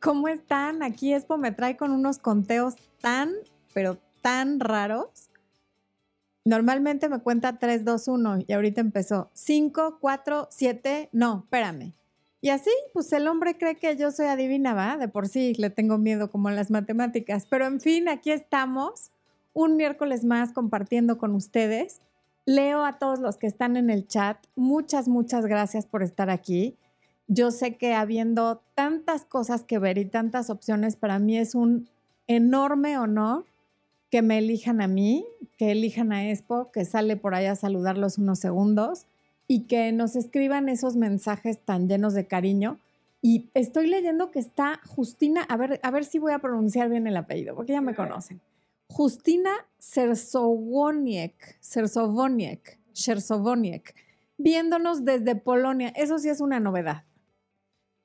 ¿Cómo están? Aquí Expo me trae con unos conteos tan, pero tan raros. Normalmente me cuenta 3, 2, 1 y ahorita empezó 5, 4, 7, no, espérame. Y así, pues el hombre cree que yo soy adivina, ¿va? De por sí le tengo miedo como a las matemáticas. Pero en fin, aquí estamos, un miércoles más compartiendo con ustedes. Leo a todos los que están en el chat. Muchas, muchas gracias por estar aquí. Yo sé que habiendo tantas cosas que ver y tantas opciones, para mí es un enorme honor que me elijan a mí, que elijan a Expo, que sale por allá a saludarlos unos segundos y que nos escriban esos mensajes tan llenos de cariño. Y estoy leyendo que está Justina, a ver, a ver si voy a pronunciar bien el apellido, porque ya me conocen. Justina Sersowoniek, Sersowoniek, Sersowoniek, viéndonos desde Polonia. Eso sí es una novedad.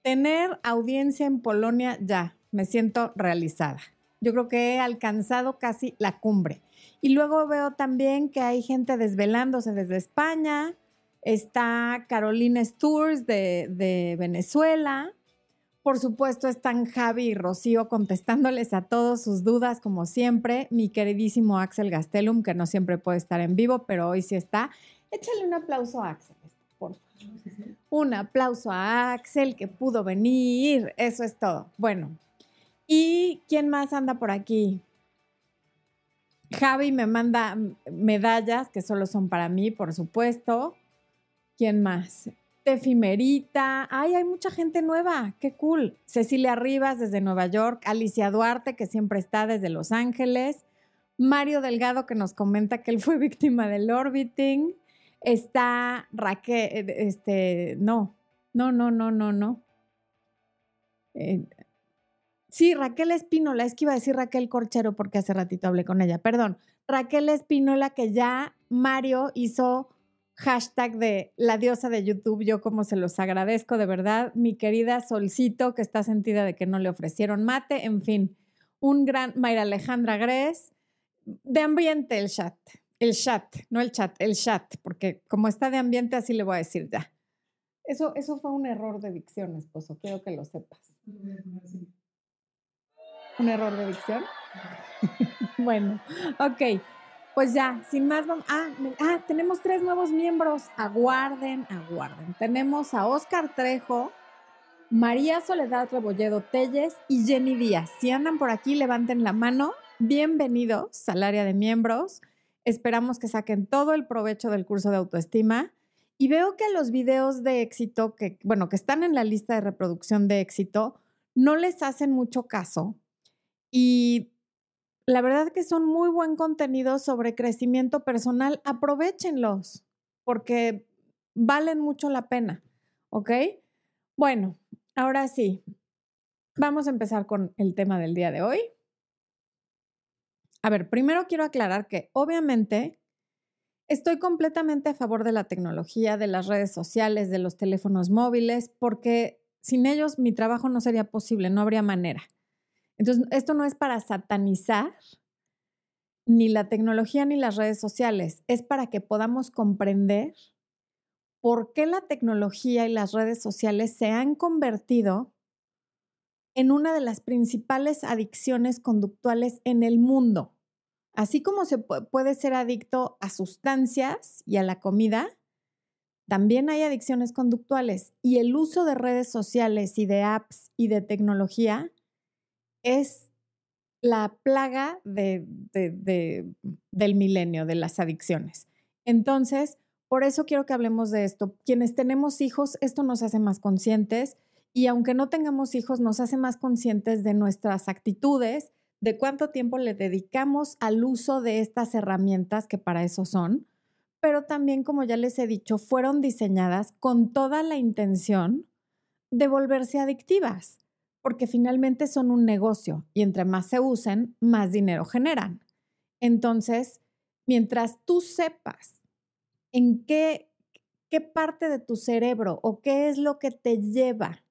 Tener audiencia en Polonia, ya, me siento realizada. Yo creo que he alcanzado casi la cumbre. Y luego veo también que hay gente desvelándose desde España, está Carolina Sturz de, Venezuela. Por supuesto, están Javi y Rocío contestándoles a todas sus dudas, como siempre. Mi queridísimo Axel Gastelum, que no siempre puede estar en vivo, pero hoy sí está. Échale un aplauso a Axel, por favor. Un aplauso a Axel que pudo venir. Eso es todo. Bueno, ¿y quién más anda por aquí? Javi me manda medallas que solo son para mí, por supuesto. ¿Quién más? Tefimerita. Ay, hay mucha gente nueva. Qué cool. Cecilia Rivas desde Nueva York. Alicia Duarte, que siempre está desde Los Ángeles. Mario Delgado, que nos comenta que él fue víctima del orbiting. Está Raquel, este, no, no, no, no, no, no. Eh, sí, Raquel Espínola, es que iba a decir Raquel Corchero porque hace ratito hablé con ella, perdón. Raquel Espínola, que ya Mario hizo hashtag de la diosa de YouTube, yo como se los agradezco de verdad, mi querida Solcito, que está sentida de que no le ofrecieron mate, en fin, un gran Mayra Alejandra Gres, de ambiente el chat, el chat, no el chat, el chat, porque como está de ambiente, así le voy a decir ya. Eso, eso fue un error de dicción, esposo, quiero que lo sepas. ¿Un error de dicción? bueno, ok. Pues ya, sin más, vamos. Ah, ah, tenemos tres nuevos miembros. Aguarden, aguarden. Tenemos a Oscar Trejo, María Soledad Rebolledo Telles y Jenny Díaz. Si andan por aquí, levanten la mano. Bienvenidos al área de miembros. Esperamos que saquen todo el provecho del curso de autoestima. Y veo que los videos de éxito, que, bueno, que están en la lista de reproducción de éxito, no les hacen mucho caso. Y la verdad que son muy buen contenido sobre crecimiento personal. Aprovechenlos porque valen mucho la pena. ¿Ok? Bueno, ahora sí, vamos a empezar con el tema del día de hoy. A ver, primero quiero aclarar que obviamente estoy completamente a favor de la tecnología, de las redes sociales, de los teléfonos móviles, porque sin ellos mi trabajo no sería posible, no habría manera. Entonces, esto no es para satanizar ni la tecnología ni las redes sociales, es para que podamos comprender por qué la tecnología y las redes sociales se han convertido en una de las principales adicciones conductuales en el mundo. Así como se puede ser adicto a sustancias y a la comida, también hay adicciones conductuales y el uso de redes sociales y de apps y de tecnología es la plaga de, del milenio, de las adicciones. Entonces, por eso quiero que hablemos de esto. Quienes tenemos hijos, esto nos hace más conscientes y aunque no tengamos hijos, nos hace más conscientes de nuestras actitudes, de cuánto tiempo le dedicamos al uso de estas herramientas que para eso son, pero también, como ya les he dicho, fueron diseñadas con toda la intención de volverse adictivas porque finalmente son un negocio y entre más se usen, más dinero generan. Entonces, mientras tú sepas en qué, qué parte de tu cerebro o qué es lo que te lleva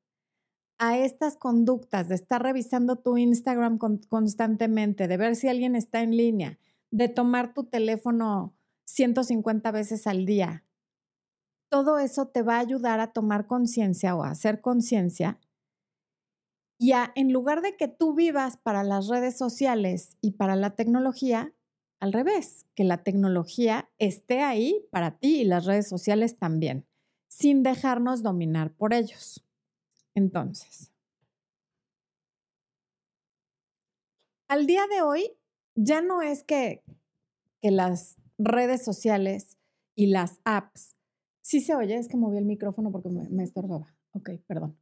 a estas conductas de estar revisando tu Instagram constantemente, de ver si alguien está en línea, de tomar tu teléfono 150 veces al día, todo eso te va a ayudar a tomar conciencia o a hacer conciencia Y en lugar de que tú vivas para las redes sociales y para la tecnología, al revés, que la tecnología esté ahí para ti y las redes sociales también, sin dejarnos dominar por ellos. Entonces, al día de hoy ya no es que, que las redes sociales y las apps, sí se oye, es que moví el micrófono porque me, me estorbaba. Ok, perdón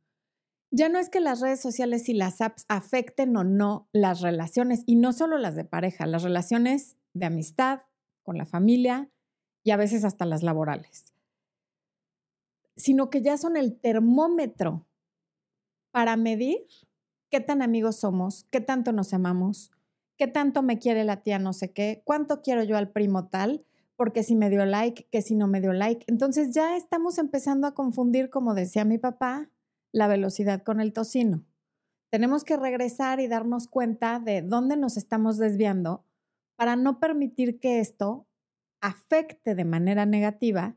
ya no es que las redes sociales y las apps afecten o no las relaciones, y no solo las de pareja, las relaciones de amistad, con la familia y a veces hasta las laborales, sino que ya son el termómetro para medir qué tan amigos somos, qué tanto nos amamos, qué tanto me quiere la tía no sé qué, cuánto quiero yo al primo tal, porque si me dio like, que si no me dio like. Entonces ya estamos empezando a confundir, como decía mi papá, la velocidad con el tocino. Tenemos que regresar y darnos cuenta de dónde nos estamos desviando para no permitir que esto afecte de manera negativa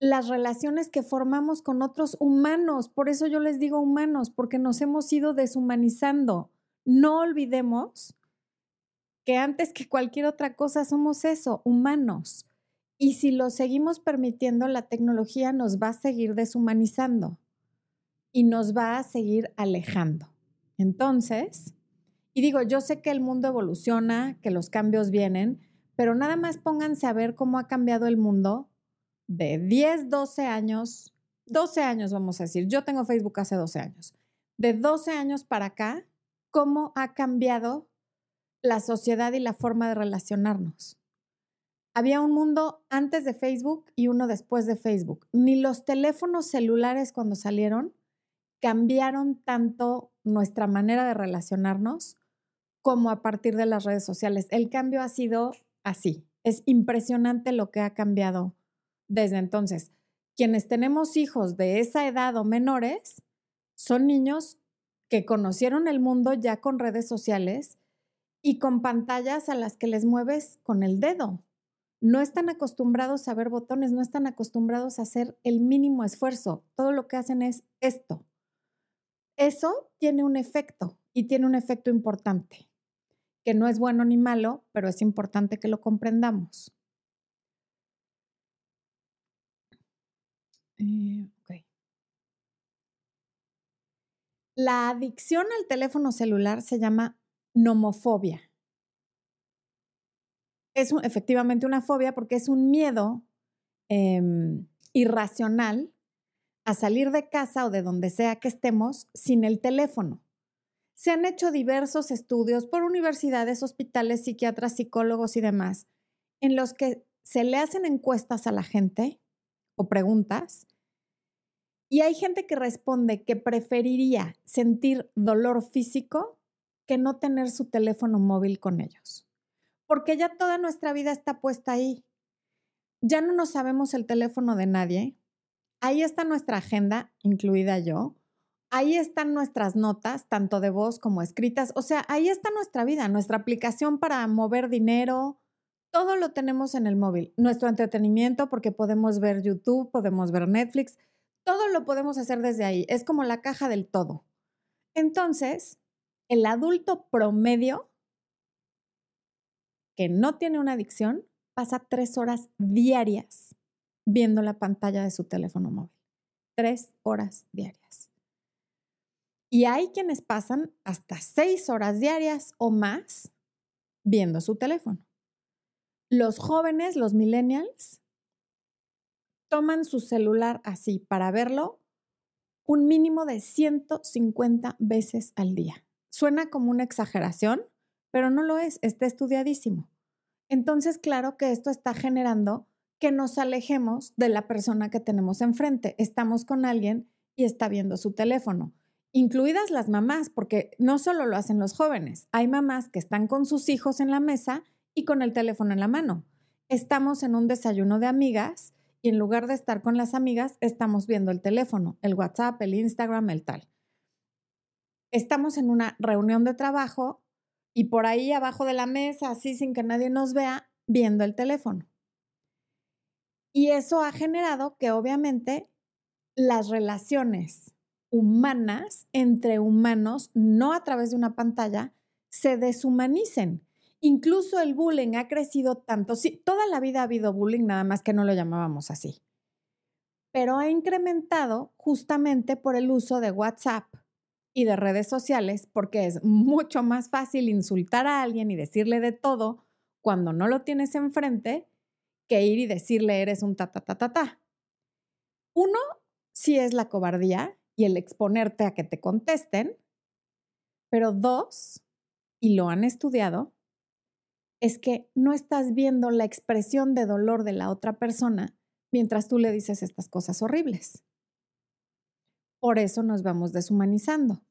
las relaciones que formamos con otros humanos. Por eso yo les digo humanos, porque nos hemos ido deshumanizando. No olvidemos que antes que cualquier otra cosa somos eso, humanos. Y si lo seguimos permitiendo, la tecnología nos va a seguir deshumanizando y nos va a seguir alejando. Entonces, y digo, yo sé que el mundo evoluciona, que los cambios vienen, pero nada más pónganse a ver cómo ha cambiado el mundo de 10, 12 años, 12 años vamos a decir, yo tengo Facebook hace 12 años, de 12 años para acá, cómo ha cambiado la sociedad y la forma de relacionarnos. Había un mundo antes de Facebook y uno después de Facebook. Ni los teléfonos celulares cuando salieron cambiaron tanto nuestra manera de relacionarnos como a partir de las redes sociales. El cambio ha sido así. Es impresionante lo que ha cambiado desde entonces. Quienes tenemos hijos de esa edad o menores son niños que conocieron el mundo ya con redes sociales y con pantallas a las que les mueves con el dedo. No están acostumbrados a ver botones, no están acostumbrados a hacer el mínimo esfuerzo. Todo lo que hacen es esto. Eso tiene un efecto y tiene un efecto importante, que no es bueno ni malo, pero es importante que lo comprendamos. Eh, La adicción al teléfono celular se llama nomofobia. Es efectivamente una fobia porque es un miedo em, irracional a salir de casa o de donde sea que estemos sin el teléfono. Se han hecho diversos estudios por universidades, hospitales, psiquiatras, psicólogos y demás, en los que se le hacen encuestas a la gente o preguntas y hay gente que responde que preferiría sentir dolor físico que no tener su teléfono móvil con ellos, porque ya toda nuestra vida está puesta ahí. Ya no nos sabemos el teléfono de nadie, Ahí está nuestra agenda, incluida yo. Ahí están nuestras notas, tanto de voz como escritas. O sea, ahí está nuestra vida, nuestra aplicación para mover dinero. Todo lo tenemos en el móvil. Nuestro entretenimiento, porque podemos ver YouTube, podemos ver Netflix. Todo lo podemos hacer desde ahí. Es como la caja del todo. Entonces, el adulto promedio que no tiene una adicción pasa tres horas diarias viendo la pantalla de su teléfono móvil. Tres horas diarias. Y hay quienes pasan hasta seis horas diarias o más viendo su teléfono. Los jóvenes, los millennials, toman su celular así para verlo un mínimo de 150 veces al día. Suena como una exageración, pero no lo es, está estudiadísimo. Entonces, claro que esto está generando que nos alejemos de la persona que tenemos enfrente. Estamos con alguien y está viendo su teléfono, incluidas las mamás, porque no solo lo hacen los jóvenes, hay mamás que están con sus hijos en la mesa y con el teléfono en la mano. Estamos en un desayuno de amigas y en lugar de estar con las amigas, estamos viendo el teléfono, el WhatsApp, el Instagram, el tal. Estamos en una reunión de trabajo y por ahí abajo de la mesa, así sin que nadie nos vea, viendo el teléfono. Y eso ha generado que obviamente las relaciones humanas entre humanos, no a través de una pantalla, se deshumanicen. Incluso el bullying ha crecido tanto, sí, toda la vida ha habido bullying, nada más que no lo llamábamos así, pero ha incrementado justamente por el uso de WhatsApp y de redes sociales, porque es mucho más fácil insultar a alguien y decirle de todo cuando no lo tienes enfrente que ir y decirle eres un ta ta ta ta ta. Uno, sí es la cobardía y el exponerte a que te contesten, pero dos, y lo han estudiado, es que no estás viendo la expresión de dolor de la otra persona mientras tú le dices estas cosas horribles. Por eso nos vamos deshumanizando.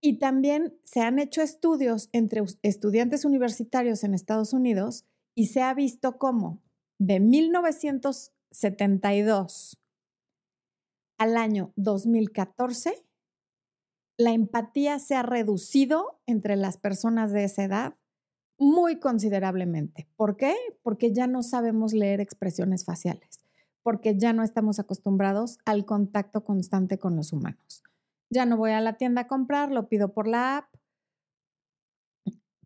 Y también se han hecho estudios entre estudiantes universitarios en Estados Unidos y se ha visto cómo de 1972 al año 2014, la empatía se ha reducido entre las personas de esa edad muy considerablemente. ¿Por qué? Porque ya no sabemos leer expresiones faciales, porque ya no estamos acostumbrados al contacto constante con los humanos. Ya no voy a la tienda a comprar, lo pido por la app.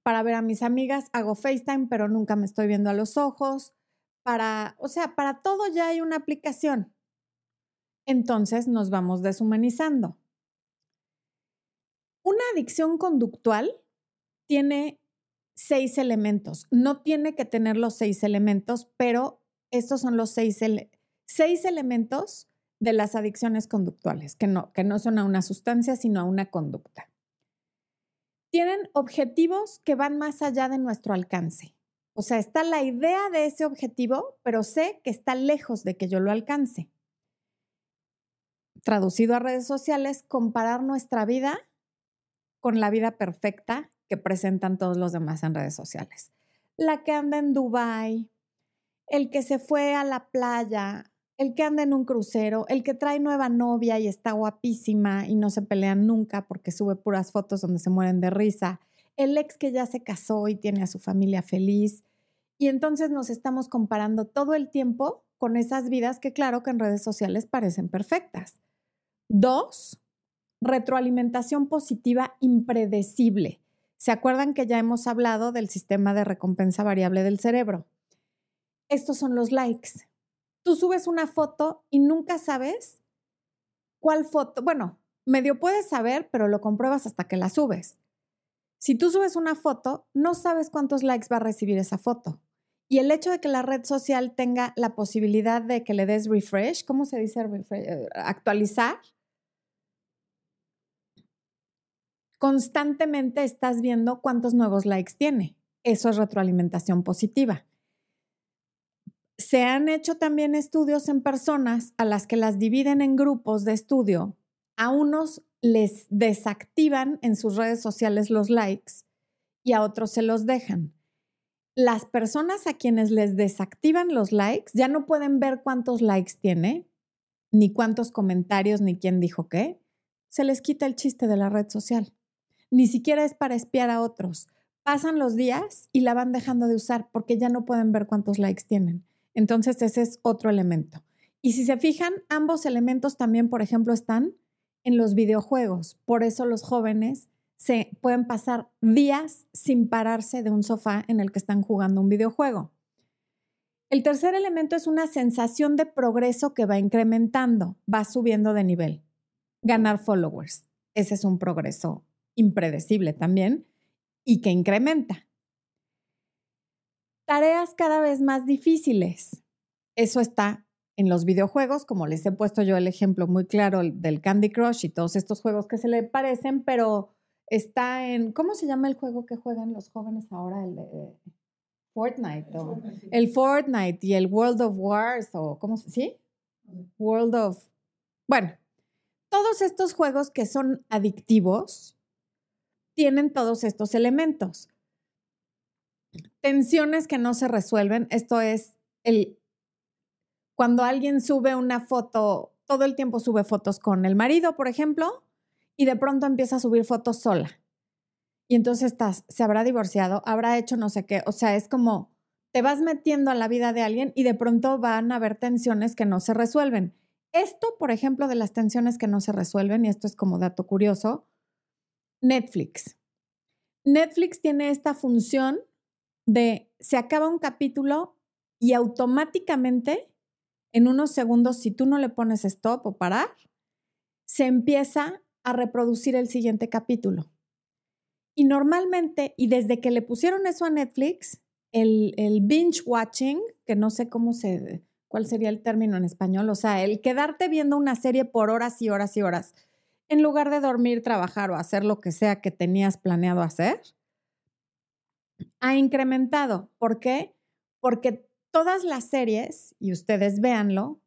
Para ver a mis amigas hago FaceTime, pero nunca me estoy viendo a los ojos. Para, o sea, para todo ya hay una aplicación. Entonces nos vamos deshumanizando. Una adicción conductual tiene seis elementos. No tiene que tener los seis elementos, pero estos son los seis, seis elementos de las adicciones conductuales, que no, que no son a una sustancia, sino a una conducta. Tienen objetivos que van más allá de nuestro alcance. O sea, está la idea de ese objetivo, pero sé que está lejos de que yo lo alcance. Traducido a redes sociales, comparar nuestra vida con la vida perfecta que presentan todos los demás en redes sociales. La que anda en Dubai, el que se fue a la playa, el que anda en un crucero, el que trae nueva novia y está guapísima y no se pelean nunca porque sube puras fotos donde se mueren de risa, el ex que ya se casó y tiene a su familia feliz. Y entonces nos estamos comparando todo el tiempo con esas vidas que claro que en redes sociales parecen perfectas. Dos, retroalimentación positiva impredecible. ¿Se acuerdan que ya hemos hablado del sistema de recompensa variable del cerebro? Estos son los likes. Tú subes una foto y nunca sabes cuál foto, bueno, medio puedes saber, pero lo compruebas hasta que la subes. Si tú subes una foto, no sabes cuántos likes va a recibir esa foto. Y el hecho de que la red social tenga la posibilidad de que le des refresh, ¿cómo se dice eh, actualizar? Constantemente estás viendo cuántos nuevos likes tiene. Eso es retroalimentación positiva. Se han hecho también estudios en personas a las que las dividen en grupos de estudio. A unos les desactivan en sus redes sociales los likes y a otros se los dejan. Las personas a quienes les desactivan los likes ya no pueden ver cuántos likes tiene, ni cuántos comentarios, ni quién dijo qué. Se les quita el chiste de la red social. Ni siquiera es para espiar a otros. Pasan los días y la van dejando de usar porque ya no pueden ver cuántos likes tienen. Entonces ese es otro elemento. Y si se fijan, ambos elementos también, por ejemplo, están en los videojuegos. Por eso los jóvenes se pueden pasar días sin pararse de un sofá en el que están jugando un videojuego. El tercer elemento es una sensación de progreso que va incrementando, va subiendo de nivel. Ganar followers. Ese es un progreso impredecible también y que incrementa. Tareas cada vez más difíciles. Eso está en los videojuegos, como les he puesto yo el ejemplo muy claro del Candy Crush y todos estos juegos que se le parecen, pero está en, ¿cómo se llama el juego que juegan los jóvenes ahora? El de Fortnite, o el Fortnite y el World of Wars, o ¿cómo se ¿Sí? World of... Bueno, todos estos juegos que son adictivos tienen todos estos elementos. Tensiones que no se resuelven, esto es el cuando alguien sube una foto, todo el tiempo sube fotos con el marido, por ejemplo, y de pronto empieza a subir fotos sola. Y entonces estás, se habrá divorciado, habrá hecho no sé qué, o sea, es como te vas metiendo a la vida de alguien y de pronto van a haber tensiones que no se resuelven. Esto, por ejemplo, de las tensiones que no se resuelven, y esto es como dato curioso, Netflix. Netflix tiene esta función de se acaba un capítulo y automáticamente, en unos segundos, si tú no le pones stop o parar, se empieza a reproducir el siguiente capítulo. Y normalmente, y desde que le pusieron eso a Netflix, el, el binge watching, que no sé cómo se, cuál sería el término en español, o sea, el quedarte viendo una serie por horas y horas y horas, en lugar de dormir, trabajar o hacer lo que sea que tenías planeado hacer, ha incrementado. ¿Por qué? Porque todas las series, y ustedes véanlo,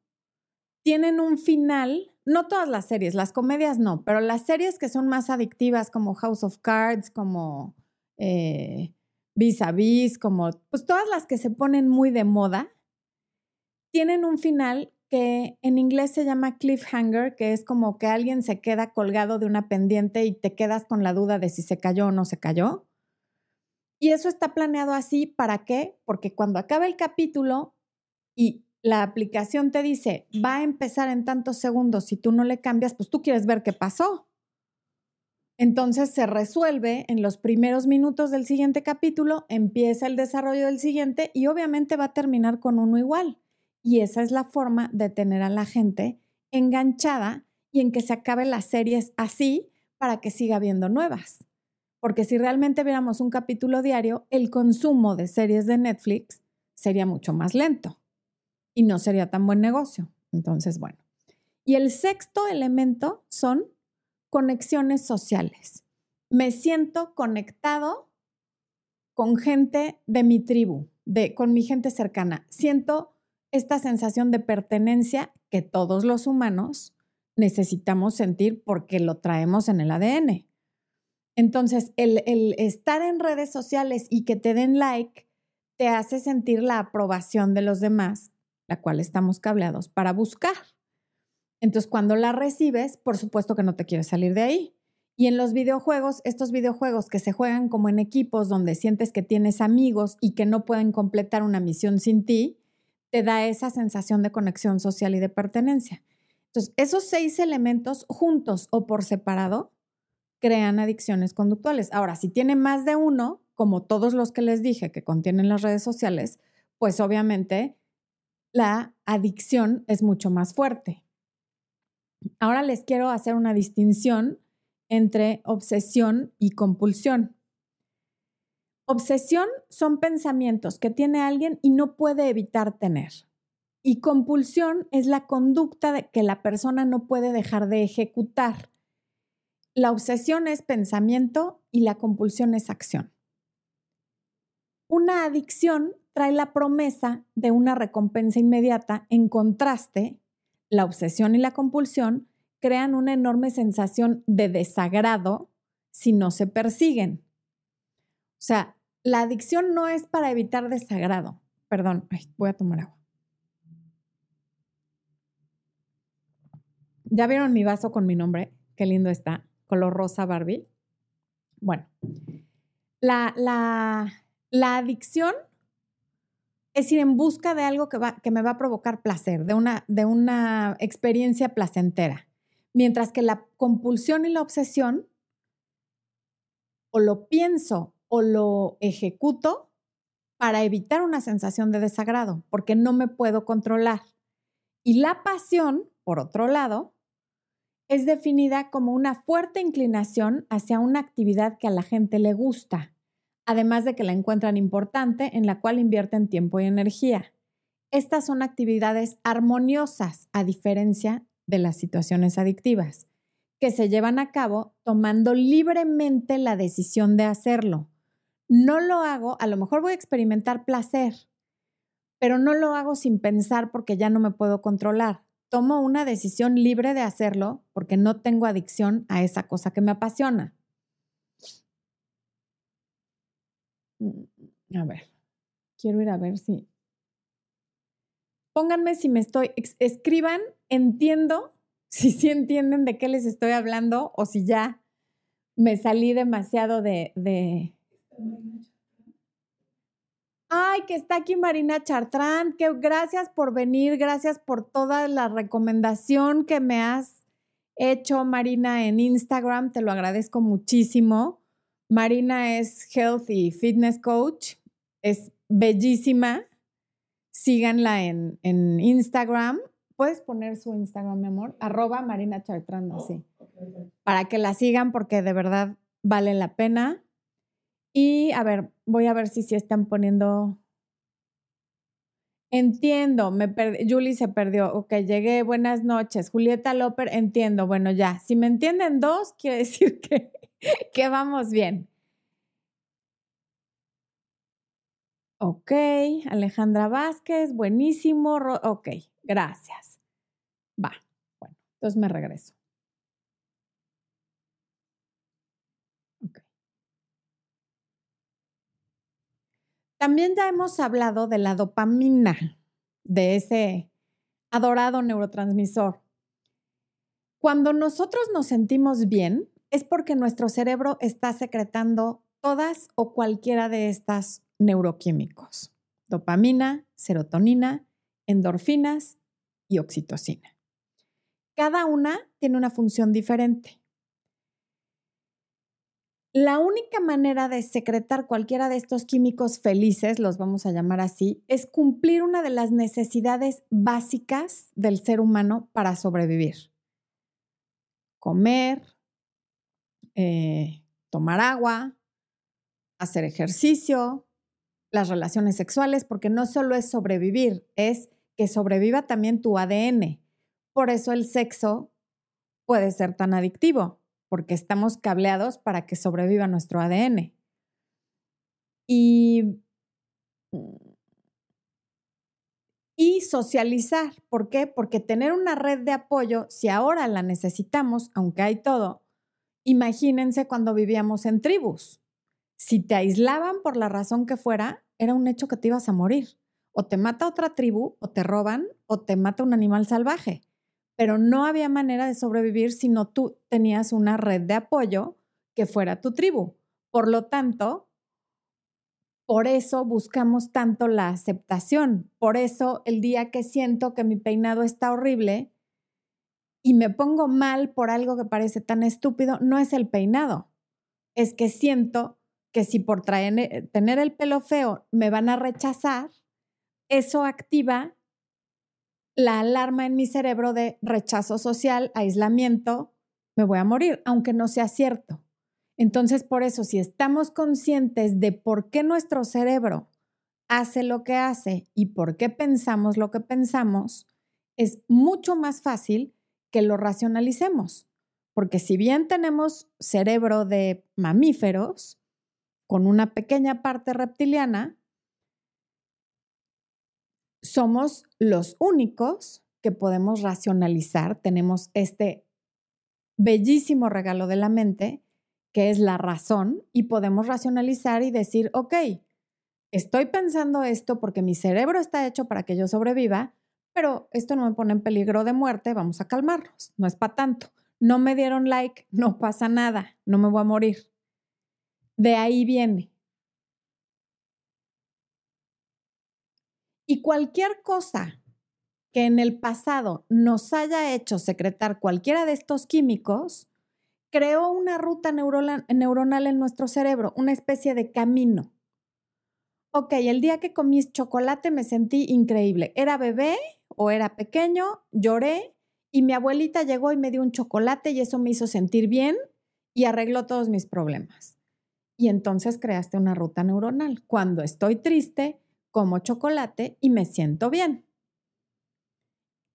tienen un final, no todas las series, las comedias no, pero las series que son más adictivas como House of Cards, como eh, Vis a Vis, como pues todas las que se ponen muy de moda, tienen un final que en inglés se llama cliffhanger, que es como que alguien se queda colgado de una pendiente y te quedas con la duda de si se cayó o no se cayó. Y eso está planeado así, ¿para qué? Porque cuando acaba el capítulo y la aplicación te dice, va a empezar en tantos segundos, si tú no le cambias, pues tú quieres ver qué pasó. Entonces se resuelve en los primeros minutos del siguiente capítulo, empieza el desarrollo del siguiente y obviamente va a terminar con uno igual. Y esa es la forma de tener a la gente enganchada y en que se acabe las series así para que siga viendo nuevas. Porque si realmente viéramos un capítulo diario, el consumo de series de Netflix sería mucho más lento y no sería tan buen negocio. Entonces, bueno. Y el sexto elemento son conexiones sociales. Me siento conectado con gente de mi tribu, de, con mi gente cercana. Siento esta sensación de pertenencia que todos los humanos necesitamos sentir porque lo traemos en el ADN. Entonces, el, estar en redes sociales y que te den like te hace sentir la aprobación de los demás, la cual estamos cableados para buscar. Entonces, cuando la recibes, por supuesto que no te quieres salir de ahí. Y en los videojuegos, estos videojuegos que se juegan como en equipos donde sientes que tienes amigos y que no pueden completar una misión sin ti, te da esa sensación de conexión social y de pertenencia. Entonces, esos seis elementos juntos o por separado crean adicciones conductuales. Ahora, si tiene más de uno, como todos los que les dije que contienen las redes sociales, pues obviamente la adicción es mucho más fuerte. Ahora les quiero hacer una distinción entre obsesión y compulsión. Obsesión son pensamientos que tiene alguien y no puede evitar tener. Y compulsión es la conducta que la persona no puede dejar de ejecutar. La obsesión es pensamiento y la compulsión es acción. Una adicción trae la promesa de una recompensa inmediata. En contraste, la obsesión y la compulsión crean una enorme sensación de desagrado si no se persiguen. O sea, la adicción no es para evitar desagrado. Perdón, voy a tomar agua. ¿Ya vieron mi vaso con mi nombre? Qué lindo está color rosa Barbie. Bueno, la, la, adicción es ir en busca de algo que, va, que me va a provocar placer, de una, de una experiencia placentera. Mientras que la compulsión y la obsesión, o lo pienso o lo ejecuto para evitar una sensación de desagrado, porque no me puedo controlar. Y la pasión, por otro lado, es definida como una fuerte inclinación hacia una actividad que a la gente le gusta, además de que la encuentran importante en la cual invierten tiempo y energía. Estas son actividades armoniosas, a diferencia de las situaciones adictivas, que se llevan a cabo tomando libremente la decisión de hacerlo. No lo hago, a lo mejor voy a experimentar placer, pero no lo hago sin pensar porque ya no me puedo controlar tomo una decisión libre de hacerlo porque no tengo adicción a esa cosa que me apasiona. Mm, a ver, quiero ir a ver si... Pónganme si me estoy... Escriban, entiendo, si sí entienden de qué les estoy hablando o si ya me salí demasiado de... de... Ay, que está aquí Marina Chartrán, que gracias por venir, gracias por toda la recomendación que me has hecho, Marina, en Instagram, te lo agradezco muchísimo. Marina es Health y Fitness Coach, es bellísima. Síganla en, en Instagram. ¿Puedes poner su Instagram, mi amor? Arroba Marina Chartrán, sí. Para que la sigan porque de verdad vale la pena. Y a ver, voy a ver si sí están poniendo. Entiendo, me. Julie se perdió. Ok, llegué. Buenas noches. Julieta López, entiendo. Bueno, ya. Si me entienden dos, quiere decir que, que vamos bien. Ok, Alejandra Vázquez, buenísimo. Ok, gracias. Va, bueno, entonces me regreso. También ya hemos hablado de la dopamina, de ese adorado neurotransmisor. Cuando nosotros nos sentimos bien, es porque nuestro cerebro está secretando todas o cualquiera de estas neuroquímicos. Dopamina, serotonina, endorfinas y oxitocina. Cada una tiene una función diferente. La única manera de secretar cualquiera de estos químicos felices, los vamos a llamar así, es cumplir una de las necesidades básicas del ser humano para sobrevivir. Comer, eh, tomar agua, hacer ejercicio, las relaciones sexuales, porque no solo es sobrevivir, es que sobreviva también tu ADN. Por eso el sexo puede ser tan adictivo porque estamos cableados para que sobreviva nuestro ADN. Y, y socializar. ¿Por qué? Porque tener una red de apoyo, si ahora la necesitamos, aunque hay todo, imagínense cuando vivíamos en tribus. Si te aislaban por la razón que fuera, era un hecho que te ibas a morir. O te mata otra tribu, o te roban, o te mata un animal salvaje pero no había manera de sobrevivir si no tú tenías una red de apoyo que fuera tu tribu. Por lo tanto, por eso buscamos tanto la aceptación. Por eso el día que siento que mi peinado está horrible y me pongo mal por algo que parece tan estúpido, no es el peinado. Es que siento que si por tener el pelo feo me van a rechazar, eso activa la alarma en mi cerebro de rechazo social, aislamiento, me voy a morir, aunque no sea cierto. Entonces, por eso, si estamos conscientes de por qué nuestro cerebro hace lo que hace y por qué pensamos lo que pensamos, es mucho más fácil que lo racionalicemos. Porque si bien tenemos cerebro de mamíferos, con una pequeña parte reptiliana, somos los únicos que podemos racionalizar, tenemos este bellísimo regalo de la mente, que es la razón, y podemos racionalizar y decir, ok, estoy pensando esto porque mi cerebro está hecho para que yo sobreviva, pero esto no me pone en peligro de muerte, vamos a calmarnos, no es para tanto. No me dieron like, no pasa nada, no me voy a morir. De ahí viene. Y cualquier cosa que en el pasado nos haya hecho secretar cualquiera de estos químicos, creó una ruta neuronal en nuestro cerebro, una especie de camino. Ok, el día que comí chocolate me sentí increíble. Era bebé o era pequeño, lloré y mi abuelita llegó y me dio un chocolate y eso me hizo sentir bien y arregló todos mis problemas. Y entonces creaste una ruta neuronal. Cuando estoy triste, como chocolate y me siento bien.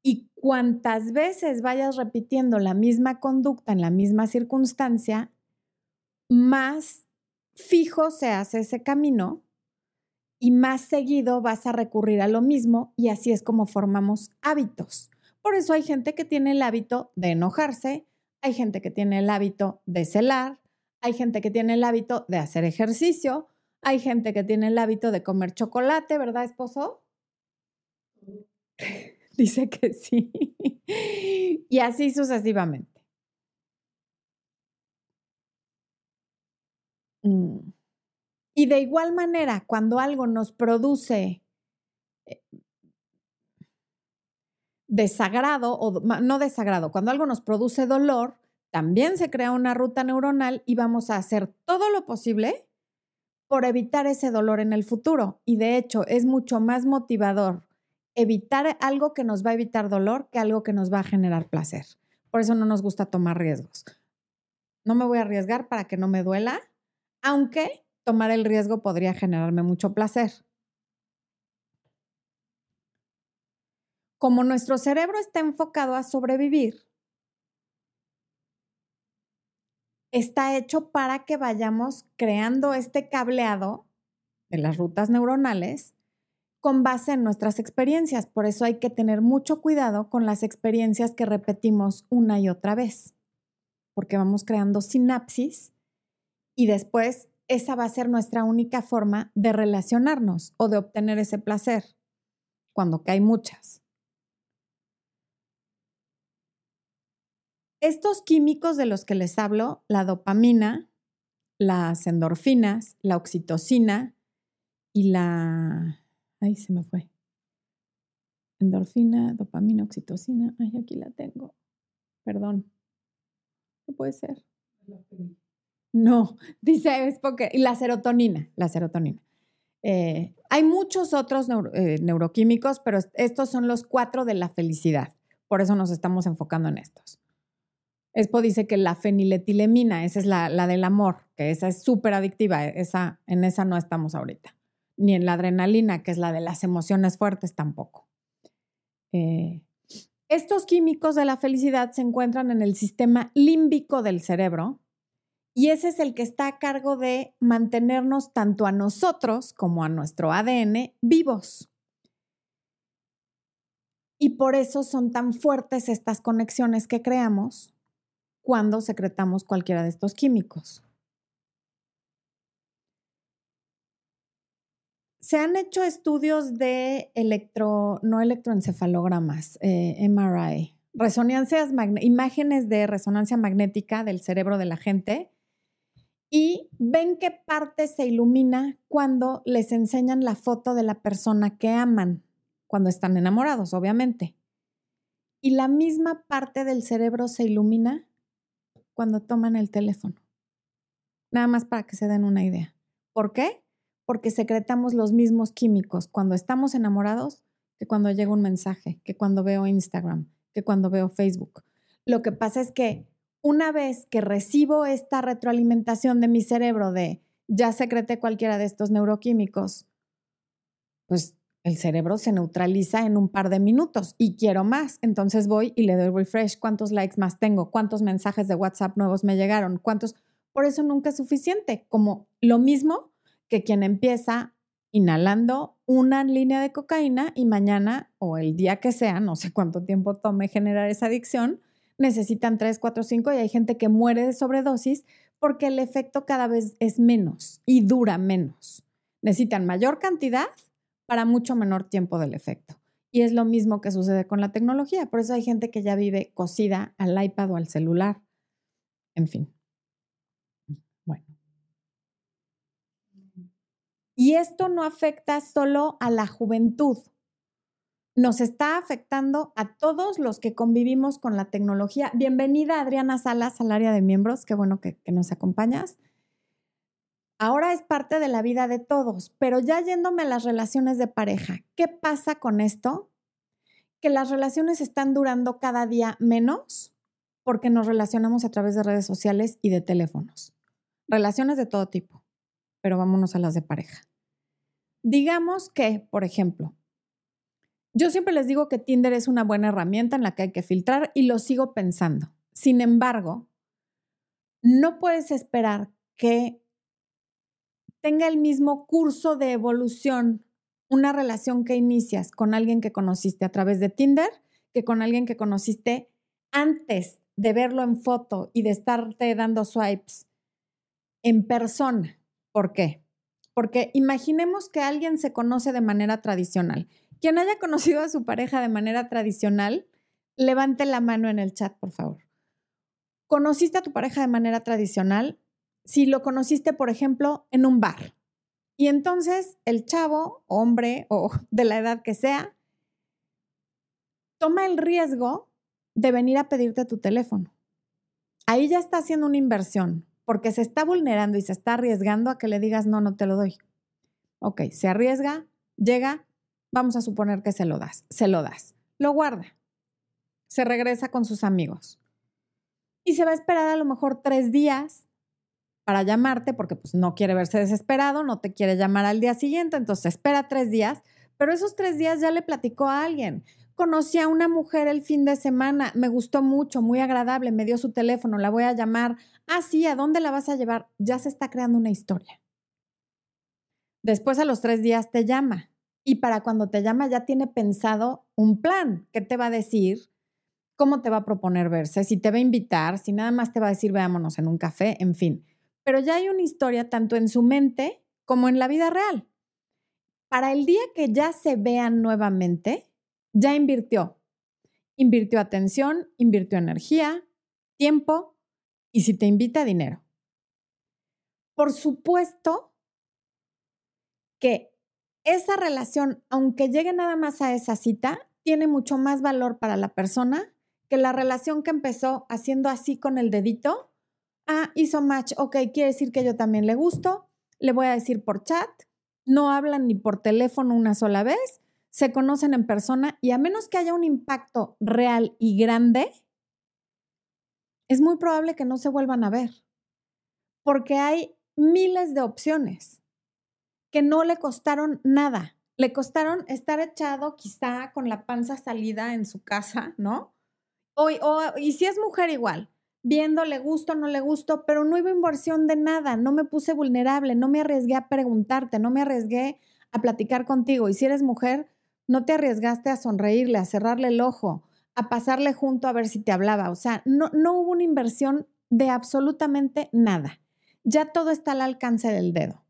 Y cuantas veces vayas repitiendo la misma conducta en la misma circunstancia, más fijo se hace ese camino y más seguido vas a recurrir a lo mismo y así es como formamos hábitos. Por eso hay gente que tiene el hábito de enojarse, hay gente que tiene el hábito de celar, hay gente que tiene el hábito de hacer ejercicio, hay gente que tiene el hábito de comer chocolate, ¿verdad, esposo? Dice que sí. y así sucesivamente. Mm. Y de igual manera, cuando algo nos produce eh, desagrado, o no desagrado, cuando algo nos produce dolor, también se crea una ruta neuronal y vamos a hacer todo lo posible por evitar ese dolor en el futuro. Y de hecho, es mucho más motivador evitar algo que nos va a evitar dolor que algo que nos va a generar placer. Por eso no nos gusta tomar riesgos. No me voy a arriesgar para que no me duela, aunque tomar el riesgo podría generarme mucho placer. Como nuestro cerebro está enfocado a sobrevivir, está hecho para que vayamos creando este cableado de las rutas neuronales con base en nuestras experiencias. Por eso hay que tener mucho cuidado con las experiencias que repetimos una y otra vez, porque vamos creando sinapsis y después esa va a ser nuestra única forma de relacionarnos o de obtener ese placer, cuando que hay muchas. Estos químicos de los que les hablo, la dopamina, las endorfinas, la oxitocina y la... Ay, se me fue. Endorfina, dopamina, oxitocina. Ay, aquí la tengo. Perdón. No puede ser. No, dice es porque... Y la serotonina, la serotonina. Eh, hay muchos otros eh, neuroquímicos, pero estos son los cuatro de la felicidad. Por eso nos estamos enfocando en estos. Espo dice que la feniletilemina, esa es la, del amor, que esa es súper adictiva, esa, en esa no estamos ahorita. Ni en la adrenalina, que es la de las emociones fuertes, tampoco. Eh, estos químicos de la felicidad se encuentran en el sistema límbico del cerebro y ese es el que está a cargo de mantenernos tanto a nosotros como a nuestro ADN vivos. Y por eso son tan fuertes estas conexiones que creamos cuando secretamos cualquiera de estos químicos. Se han hecho estudios de electro, no electroencefalogramas, eh, MRI, resonancias, imágenes de resonancia magnética del cerebro de la gente y ven qué parte se ilumina cuando les enseñan la foto de la persona que aman, cuando están enamorados, obviamente. Y la misma parte del cerebro se ilumina cuando toman el teléfono. Nada más para que se den una idea. ¿Por qué? Porque secretamos los mismos químicos cuando estamos enamorados que cuando llega un mensaje, que cuando veo Instagram, que cuando veo Facebook. Lo que pasa es que una vez que recibo esta retroalimentación de mi cerebro de ya secreté cualquiera de estos neuroquímicos, pues el cerebro se neutraliza en un par de minutos y quiero más. Entonces voy y le doy refresh. ¿Cuántos likes más tengo? ¿Cuántos mensajes de WhatsApp nuevos me llegaron? ¿Cuántos? Por eso nunca es suficiente. Como lo mismo que quien empieza inhalando una línea de cocaína y mañana o el día que sea, no sé cuánto tiempo tome generar esa adicción, necesitan 3, 4, 5 y hay gente que muere de sobredosis porque el efecto cada vez es menos y dura menos. Necesitan mayor cantidad para mucho menor tiempo del efecto. Y es lo mismo que sucede con la tecnología. Por eso hay gente que ya vive cosida al iPad o al celular. En fin. Bueno. Y esto no afecta solo a la juventud. Nos está afectando a todos los que convivimos con la tecnología. Bienvenida Adriana Salas al área de miembros. Qué bueno que, que nos acompañas ahora es parte de la vida de todos, pero ya yéndome a las relaciones de pareja, ¿qué pasa con esto? Que las relaciones están durando cada día menos porque nos relacionamos a través de redes sociales y de teléfonos. Relaciones de todo tipo, pero vámonos a las de pareja. Digamos que, por ejemplo, yo siempre les digo que Tinder es una buena herramienta en la que hay que filtrar y lo sigo pensando. Sin embargo, no puedes esperar que tenga el mismo curso de evolución una relación que inicias con alguien que conociste a través de Tinder que con alguien que conociste antes de verlo en foto y de estarte dando swipes en persona. ¿Por qué? Porque imaginemos que alguien se conoce de manera tradicional. Quien haya conocido a su pareja de manera tradicional, levante la mano en el chat, por favor. ¿Conociste a tu pareja de manera tradicional? Si lo conociste, por ejemplo, en un bar. Y entonces el chavo, hombre o de la edad que sea, toma el riesgo de venir a pedirte tu teléfono. Ahí ya está haciendo una inversión porque se está vulnerando y se está arriesgando a que le digas, no, no te lo doy. Ok, se arriesga, llega, vamos a suponer que se lo das, se lo das, lo guarda, se regresa con sus amigos y se va a esperar a lo mejor tres días para llamarte porque pues no quiere verse desesperado, no te quiere llamar al día siguiente, entonces espera tres días, pero esos tres días ya le platicó a alguien. Conocí a una mujer el fin de semana, me gustó mucho, muy agradable, me dio su teléfono, la voy a llamar. Ah, sí, ¿a dónde la vas a llevar? Ya se está creando una historia. Después a los tres días te llama y para cuando te llama ya tiene pensado un plan. ¿Qué te va a decir? ¿Cómo te va a proponer verse? Si te va a invitar, si nada más te va a decir veámonos en un café, en fin. Pero ya hay una historia tanto en su mente como en la vida real. Para el día que ya se vean nuevamente, ya invirtió. Invirtió atención, invirtió energía, tiempo y si te invita, dinero. Por supuesto que esa relación, aunque llegue nada más a esa cita, tiene mucho más valor para la persona que la relación que empezó haciendo así con el dedito. Ah, hizo match, ok, quiere decir que yo también le gusto, le voy a decir por chat, no hablan ni por teléfono una sola vez, se conocen en persona y a menos que haya un impacto real y grande, es muy probable que no se vuelvan a ver, porque hay miles de opciones que no le costaron nada. Le costaron estar echado quizá con la panza salida en su casa, ¿no? O, y si es mujer igual, viendo le gusto, no le gusto, pero no hubo inversión de nada, no me puse vulnerable, no me arriesgué a preguntarte, no me arriesgué a platicar contigo. Y si eres mujer, no te arriesgaste a sonreírle, a cerrarle el ojo, a pasarle junto a ver si te hablaba. O sea, no, no hubo una inversión de absolutamente nada. Ya todo está al alcance del dedo.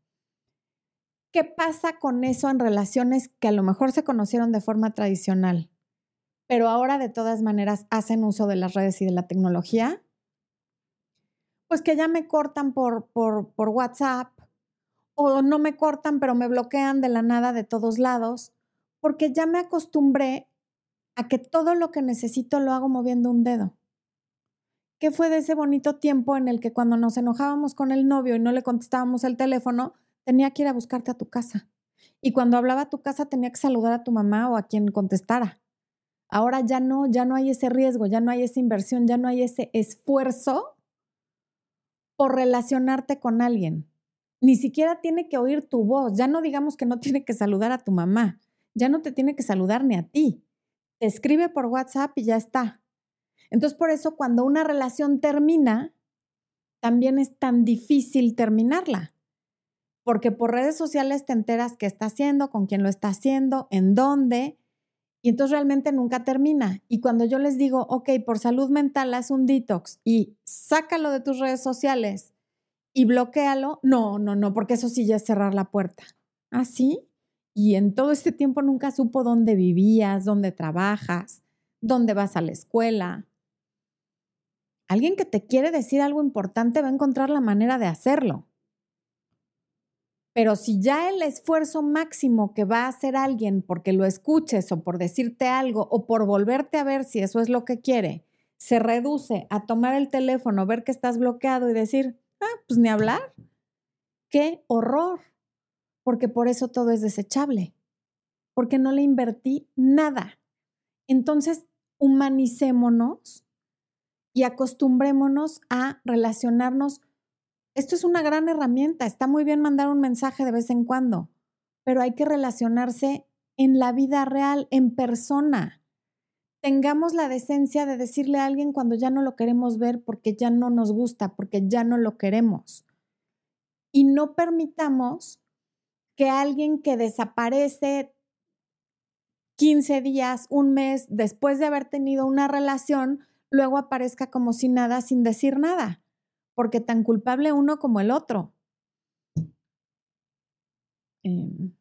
¿Qué pasa con eso en relaciones que a lo mejor se conocieron de forma tradicional, pero ahora de todas maneras hacen uso de las redes y de la tecnología? Pues que ya me cortan por, por, por WhatsApp o no me cortan, pero me bloquean de la nada de todos lados, porque ya me acostumbré a que todo lo que necesito lo hago moviendo un dedo. ¿Qué fue de ese bonito tiempo en el que cuando nos enojábamos con el novio y no le contestábamos el teléfono, tenía que ir a buscarte a tu casa. Y cuando hablaba a tu casa tenía que saludar a tu mamá o a quien contestara. Ahora ya no, ya no hay ese riesgo, ya no hay esa inversión, ya no hay ese esfuerzo por relacionarte con alguien. Ni siquiera tiene que oír tu voz, ya no digamos que no tiene que saludar a tu mamá, ya no te tiene que saludar ni a ti. Te escribe por WhatsApp y ya está. Entonces, por eso cuando una relación termina, también es tan difícil terminarla porque por redes sociales te enteras qué está haciendo, con quién lo está haciendo, en dónde, y entonces realmente nunca termina. Y cuando yo les digo, ok, por salud mental haz un detox y sácalo de tus redes sociales y bloquealo, no, no, no, porque eso sí ya es cerrar la puerta. ¿Ah, sí? Y en todo este tiempo nunca supo dónde vivías, dónde trabajas, dónde vas a la escuela. Alguien que te quiere decir algo importante va a encontrar la manera de hacerlo. Pero si ya el esfuerzo máximo que va a hacer alguien porque lo escuches o por decirte algo o por volverte a ver si eso es lo que quiere, se reduce a tomar el teléfono, ver que estás bloqueado y decir, ah, pues ni hablar. ¡Qué horror! Porque por eso todo es desechable, porque no le invertí nada. Entonces, humanicémonos y acostumbrémonos a relacionarnos esto es una gran herramienta. Está muy bien mandar un mensaje de vez en cuando, pero hay que relacionarse en la vida real, en persona. Tengamos la decencia de decirle a alguien cuando ya no lo queremos ver porque ya no nos gusta, porque ya no lo queremos. Y no permitamos que alguien que desaparece 15 días, un mes después de haber tenido una relación, luego aparezca como si nada, sin decir nada porque tan culpable uno como el otro. Em.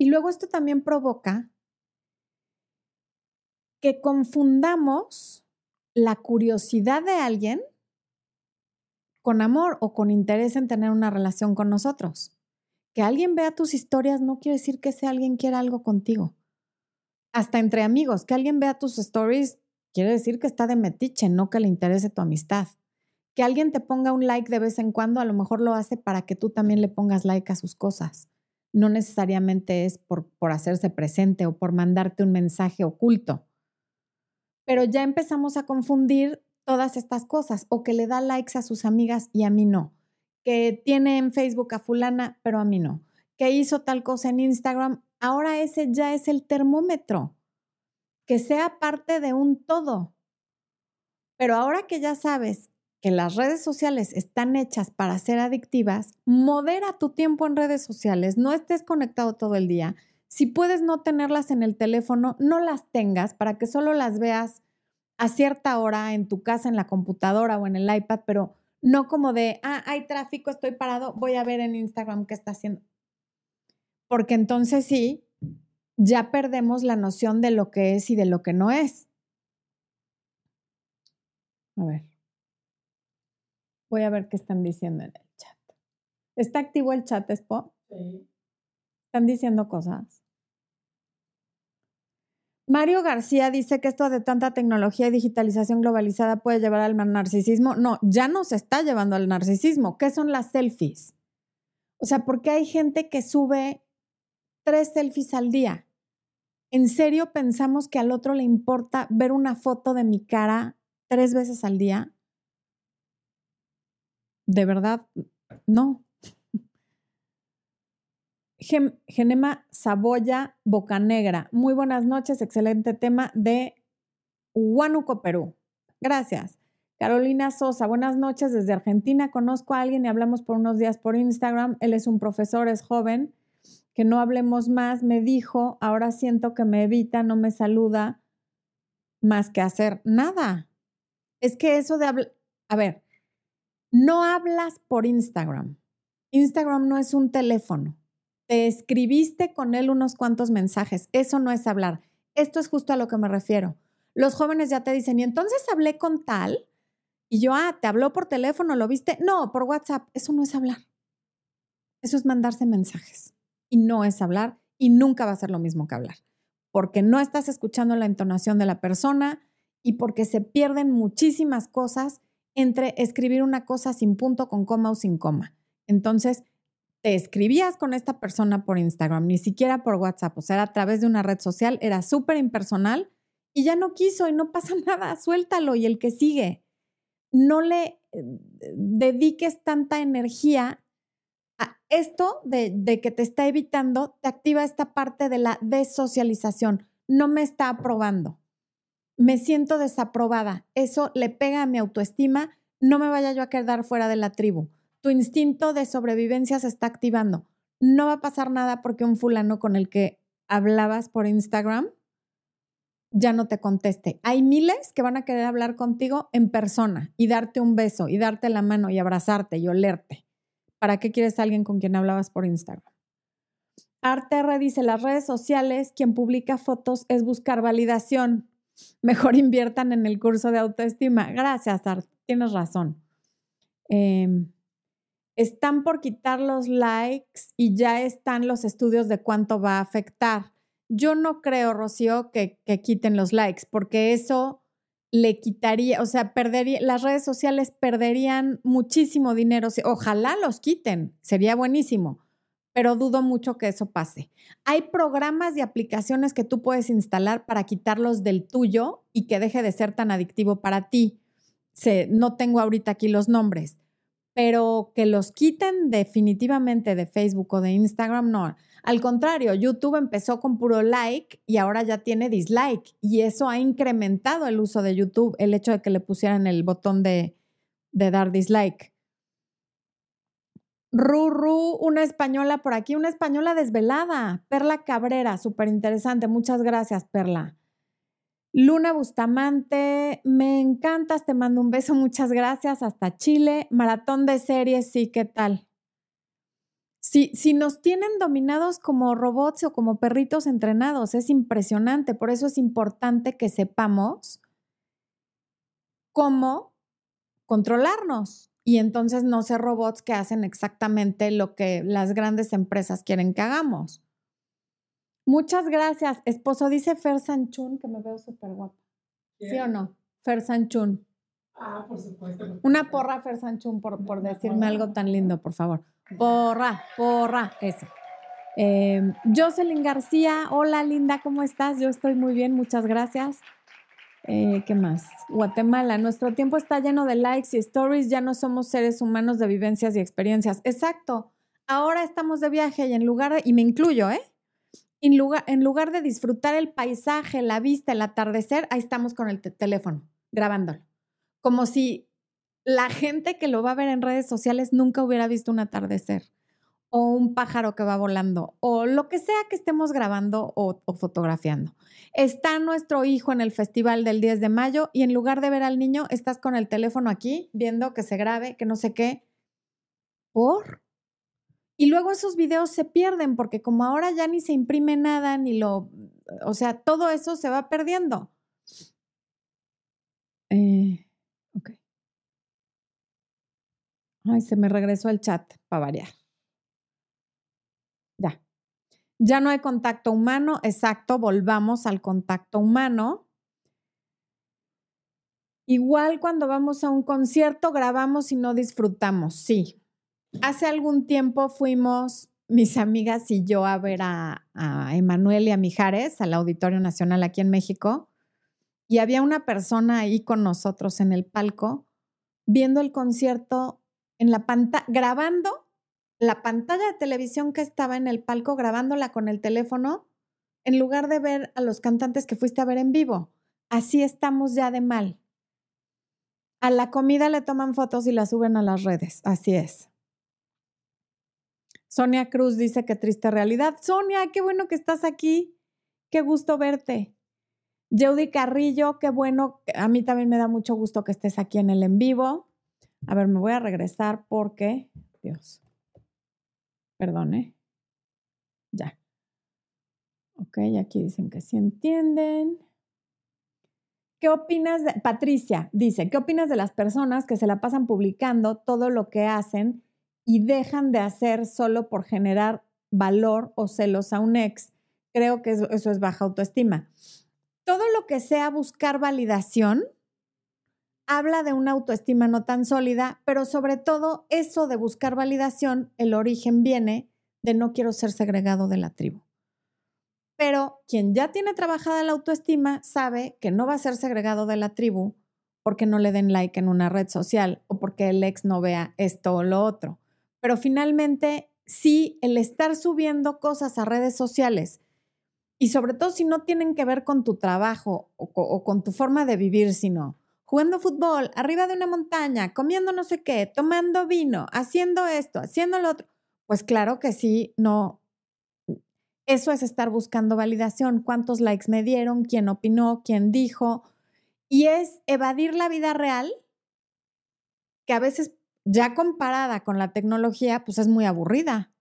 Y luego esto también provoca que confundamos la curiosidad de alguien con amor o con interés en tener una relación con nosotros. Que alguien vea tus historias no quiere decir que ese alguien quiera algo contigo. Hasta entre amigos, que alguien vea tus stories quiere decir que está de metiche, no que le interese tu amistad. Que alguien te ponga un like de vez en cuando, a lo mejor lo hace para que tú también le pongas like a sus cosas. No necesariamente es por, por hacerse presente o por mandarte un mensaje oculto. Pero ya empezamos a confundir todas estas cosas o que le da likes a sus amigas y a mí no. Que tiene en Facebook a fulana, pero a mí no. Que hizo tal cosa en Instagram, ahora ese ya es el termómetro. Que sea parte de un todo. Pero ahora que ya sabes que las redes sociales están hechas para ser adictivas, modera tu tiempo en redes sociales, no estés conectado todo el día. Si puedes no tenerlas en el teléfono, no las tengas para que solo las veas a cierta hora en tu casa, en la computadora o en el iPad, pero no como de, ah, hay tráfico, estoy parado, voy a ver en Instagram qué está haciendo. Porque entonces sí, ya perdemos la noción de lo que es y de lo que no es. A ver. Voy a ver qué están diciendo en el chat. ¿Está activo el chat, Expo? Sí. ¿Están diciendo cosas? Mario García dice que esto de tanta tecnología y digitalización globalizada puede llevar al narcisismo. No, ya no se está llevando al narcisismo. ¿Qué son las selfies? O sea, ¿por qué hay gente que sube tres selfies al día? ¿En serio pensamos que al otro le importa ver una foto de mi cara tres veces al día? de verdad, no. Genema Saboya Bocanegra. Muy buenas noches, excelente tema de Huánuco, Perú. Gracias. Carolina Sosa, buenas noches desde Argentina. Conozco a alguien y hablamos por unos días por Instagram. Él es un profesor, es joven. Que no hablemos más, me dijo. Ahora siento que me evita, no me saluda, más que hacer nada. Es que eso de hablar. A ver, no hablas por Instagram. Instagram no es un teléfono. Te escribiste con él unos cuantos mensajes. Eso no es hablar. Esto es justo a lo que me refiero. Los jóvenes ya te dicen, y entonces hablé con tal. Y yo, ah, ¿te habló por teléfono? ¿Lo viste? No, por WhatsApp. Eso no es hablar. Eso es mandarse mensajes. Y no es hablar y nunca va a ser lo mismo que hablar. Porque no estás escuchando la entonación de la persona y porque se pierden muchísimas cosas entre escribir una cosa sin punto, con coma o sin coma. Entonces, te escribías con esta persona por Instagram, ni siquiera por WhatsApp, o sea, a través de una red social, era súper impersonal y ya no quiso y no pasa nada, suéltalo y el que sigue. No le eh, dediques tanta energía esto de, que te está evitando, te activa esta parte de la desocialización. No me está aprobando me siento desaprobada. Eso le pega a mi autoestima. No me vaya yo a quedar fuera de la tribu. Tu instinto de sobrevivencia se está activando. No va a pasar nada porque un fulano con el que hablabas por Instagram ya no te conteste. Hay miles que van a querer hablar contigo en persona y darte un beso y darte la mano y abrazarte y olerte. ¿Para qué quieres a alguien con quien hablabas por Instagram? Arterre dice, las redes sociales, quien publica fotos es buscar validación mejor inviertan en el curso de autoestima. Gracias, Art, tienes razón. Em, están por quitar los likes y ya están los estudios de cuánto va a afectar. Yo no creo, Rocío, que, que quiten los likes, porque eso le quitaría, o sea, perdería, las redes sociales perderían muchísimo dinero. Ojalá los quiten, sería buenísimo pero dudo mucho que eso pase. Hay programas y aplicaciones que tú puedes instalar para quitarlos del tuyo y que deje de ser tan adictivo para ti. no tengo ahorita aquí los nombres, pero que los quiten definitivamente de Facebook o de Instagram, no. Al contrario, YouTube empezó con puro like y ahora ya tiene dislike y eso ha incrementado el uso de YouTube, el hecho de que le pusieran el botón de, de dar dislike. Ruru, una española por aquí, una española desvelada. Perla Cabrera, súper interesante. Muchas gracias, Perla. Luna Bustamante, me encantas, te mando un beso, muchas gracias. Hasta Chile. Maratón de series, sí, ¿qué tal? Si, si nos tienen dominados como robots o como perritos entrenados, es impresionante. Por eso es importante que sepamos cómo controlarnos. Y entonces no ser robots que hacen exactamente lo que las grandes empresas quieren que hagamos. Muchas gracias, esposo. Dice Fer Sanchun, que me veo súper guapa. ¿Sí o no? Fer Sanchun. Ah, por supuesto. Una porra, Fer Sanchun, por, por decirme algo tan lindo, por favor. Porra, porra, eso. Eh, Jocelyn García, hola linda, ¿cómo estás? Yo estoy muy bien, muchas gracias. Eh, ¿Qué más? Guatemala, nuestro tiempo está lleno de likes y stories, ya no somos seres humanos de vivencias y experiencias. Exacto, ahora estamos de viaje y en lugar, de, y me incluyo, ¿eh? En lugar, en lugar de disfrutar el paisaje, la vista, el atardecer, ahí estamos con el teléfono, grabándolo. Como si la gente que lo va a ver en redes sociales nunca hubiera visto un atardecer o un pájaro que va volando o lo que sea que estemos grabando o, fotografiando. Está nuestro hijo en el festival del 10 de mayo y en lugar de ver al niño, estás con el teléfono aquí viendo que se grabe, que no sé qué. ¿Por? Y luego esos videos se pierden porque como ahora ya ni se imprime nada, ni lo, o sea, todo eso se va perdiendo. Eh, ok. Ay, se me regresó el chat para variar. Ya. Ya no hay contacto humano, exacto, volvamos al contacto humano. Igual cuando vamos a un concierto, grabamos y no disfrutamos, sí. Hace algún tiempo fuimos mis amigas y yo a ver a, a Emanuel y a Mijares al Auditorio Nacional aquí en México y había una persona ahí con nosotros en el palco viendo el concierto en la pantalla, grabando la pantalla de televisión que estaba en el palco grabándola con el teléfono en lugar de ver a los cantantes que fuiste a ver en vivo. Así estamos ya de mal. A la comida le toman fotos y la suben a las redes. Así es. Sonia Cruz dice que triste realidad. Sonia, qué bueno que estás aquí. Qué gusto verte. Jeudy Carrillo, qué bueno. A mí también me da mucho gusto que estés aquí en el en vivo. A ver, me voy a regresar porque, Dios. Perdone. Ya. Ok, aquí dicen que sí entienden. ¿Qué opinas de, Patricia dice, ¿qué opinas de las personas que se la pasan publicando todo lo que hacen y dejan de hacer solo por generar valor o celos a un ex? Creo que eso es baja autoestima. Todo lo que sea buscar validación habla de una autoestima no tan sólida, pero sobre todo eso de buscar validación, el origen viene de no quiero ser segregado de la tribu. Pero quien ya tiene trabajada la autoestima sabe que no va a ser segregado de la tribu porque no le den like en una red social o porque el ex no vea esto o lo otro. Pero finalmente, sí, el estar subiendo cosas a redes sociales y sobre todo si no tienen que ver con tu trabajo o, o con tu forma de vivir, sino jugando fútbol, arriba de una montaña, comiendo no sé qué, tomando vino, haciendo esto, haciendo lo otro, pues claro que sí, no. Eso es estar buscando validación, cuántos likes me dieron, quién opinó, quién dijo, y es evadir la vida real, que a veces ya comparada con la tecnología, pues es muy aburrida.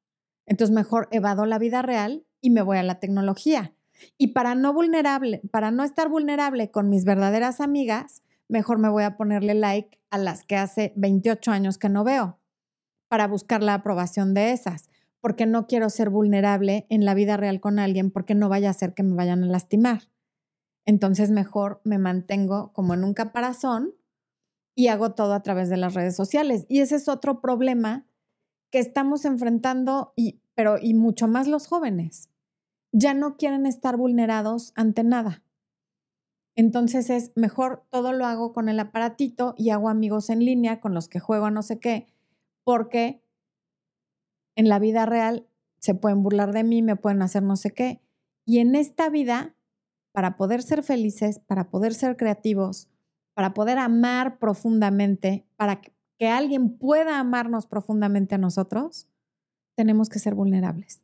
Entonces mejor evado la vida real y me voy a la tecnología. Y para no vulnerable, para no estar vulnerable con mis verdaderas amigas, mejor me voy a ponerle like a las que hace 28 años que no veo para buscar la aprobación de esas, porque no quiero ser vulnerable en la vida real con alguien porque no vaya a ser que me vayan a lastimar. Entonces mejor me mantengo como en un caparazón y hago todo a través de las redes sociales. Y ese es otro problema que estamos enfrentando, y, pero y mucho más los jóvenes. Ya no quieren estar vulnerados ante nada. Entonces es mejor todo lo hago con el aparatito y hago amigos en línea con los que juego a no sé qué, porque en la vida real se pueden burlar de mí, me pueden hacer no sé qué. Y en esta vida, para poder ser felices, para poder ser creativos, para poder amar profundamente, para que alguien pueda amarnos profundamente a nosotros, tenemos que ser vulnerables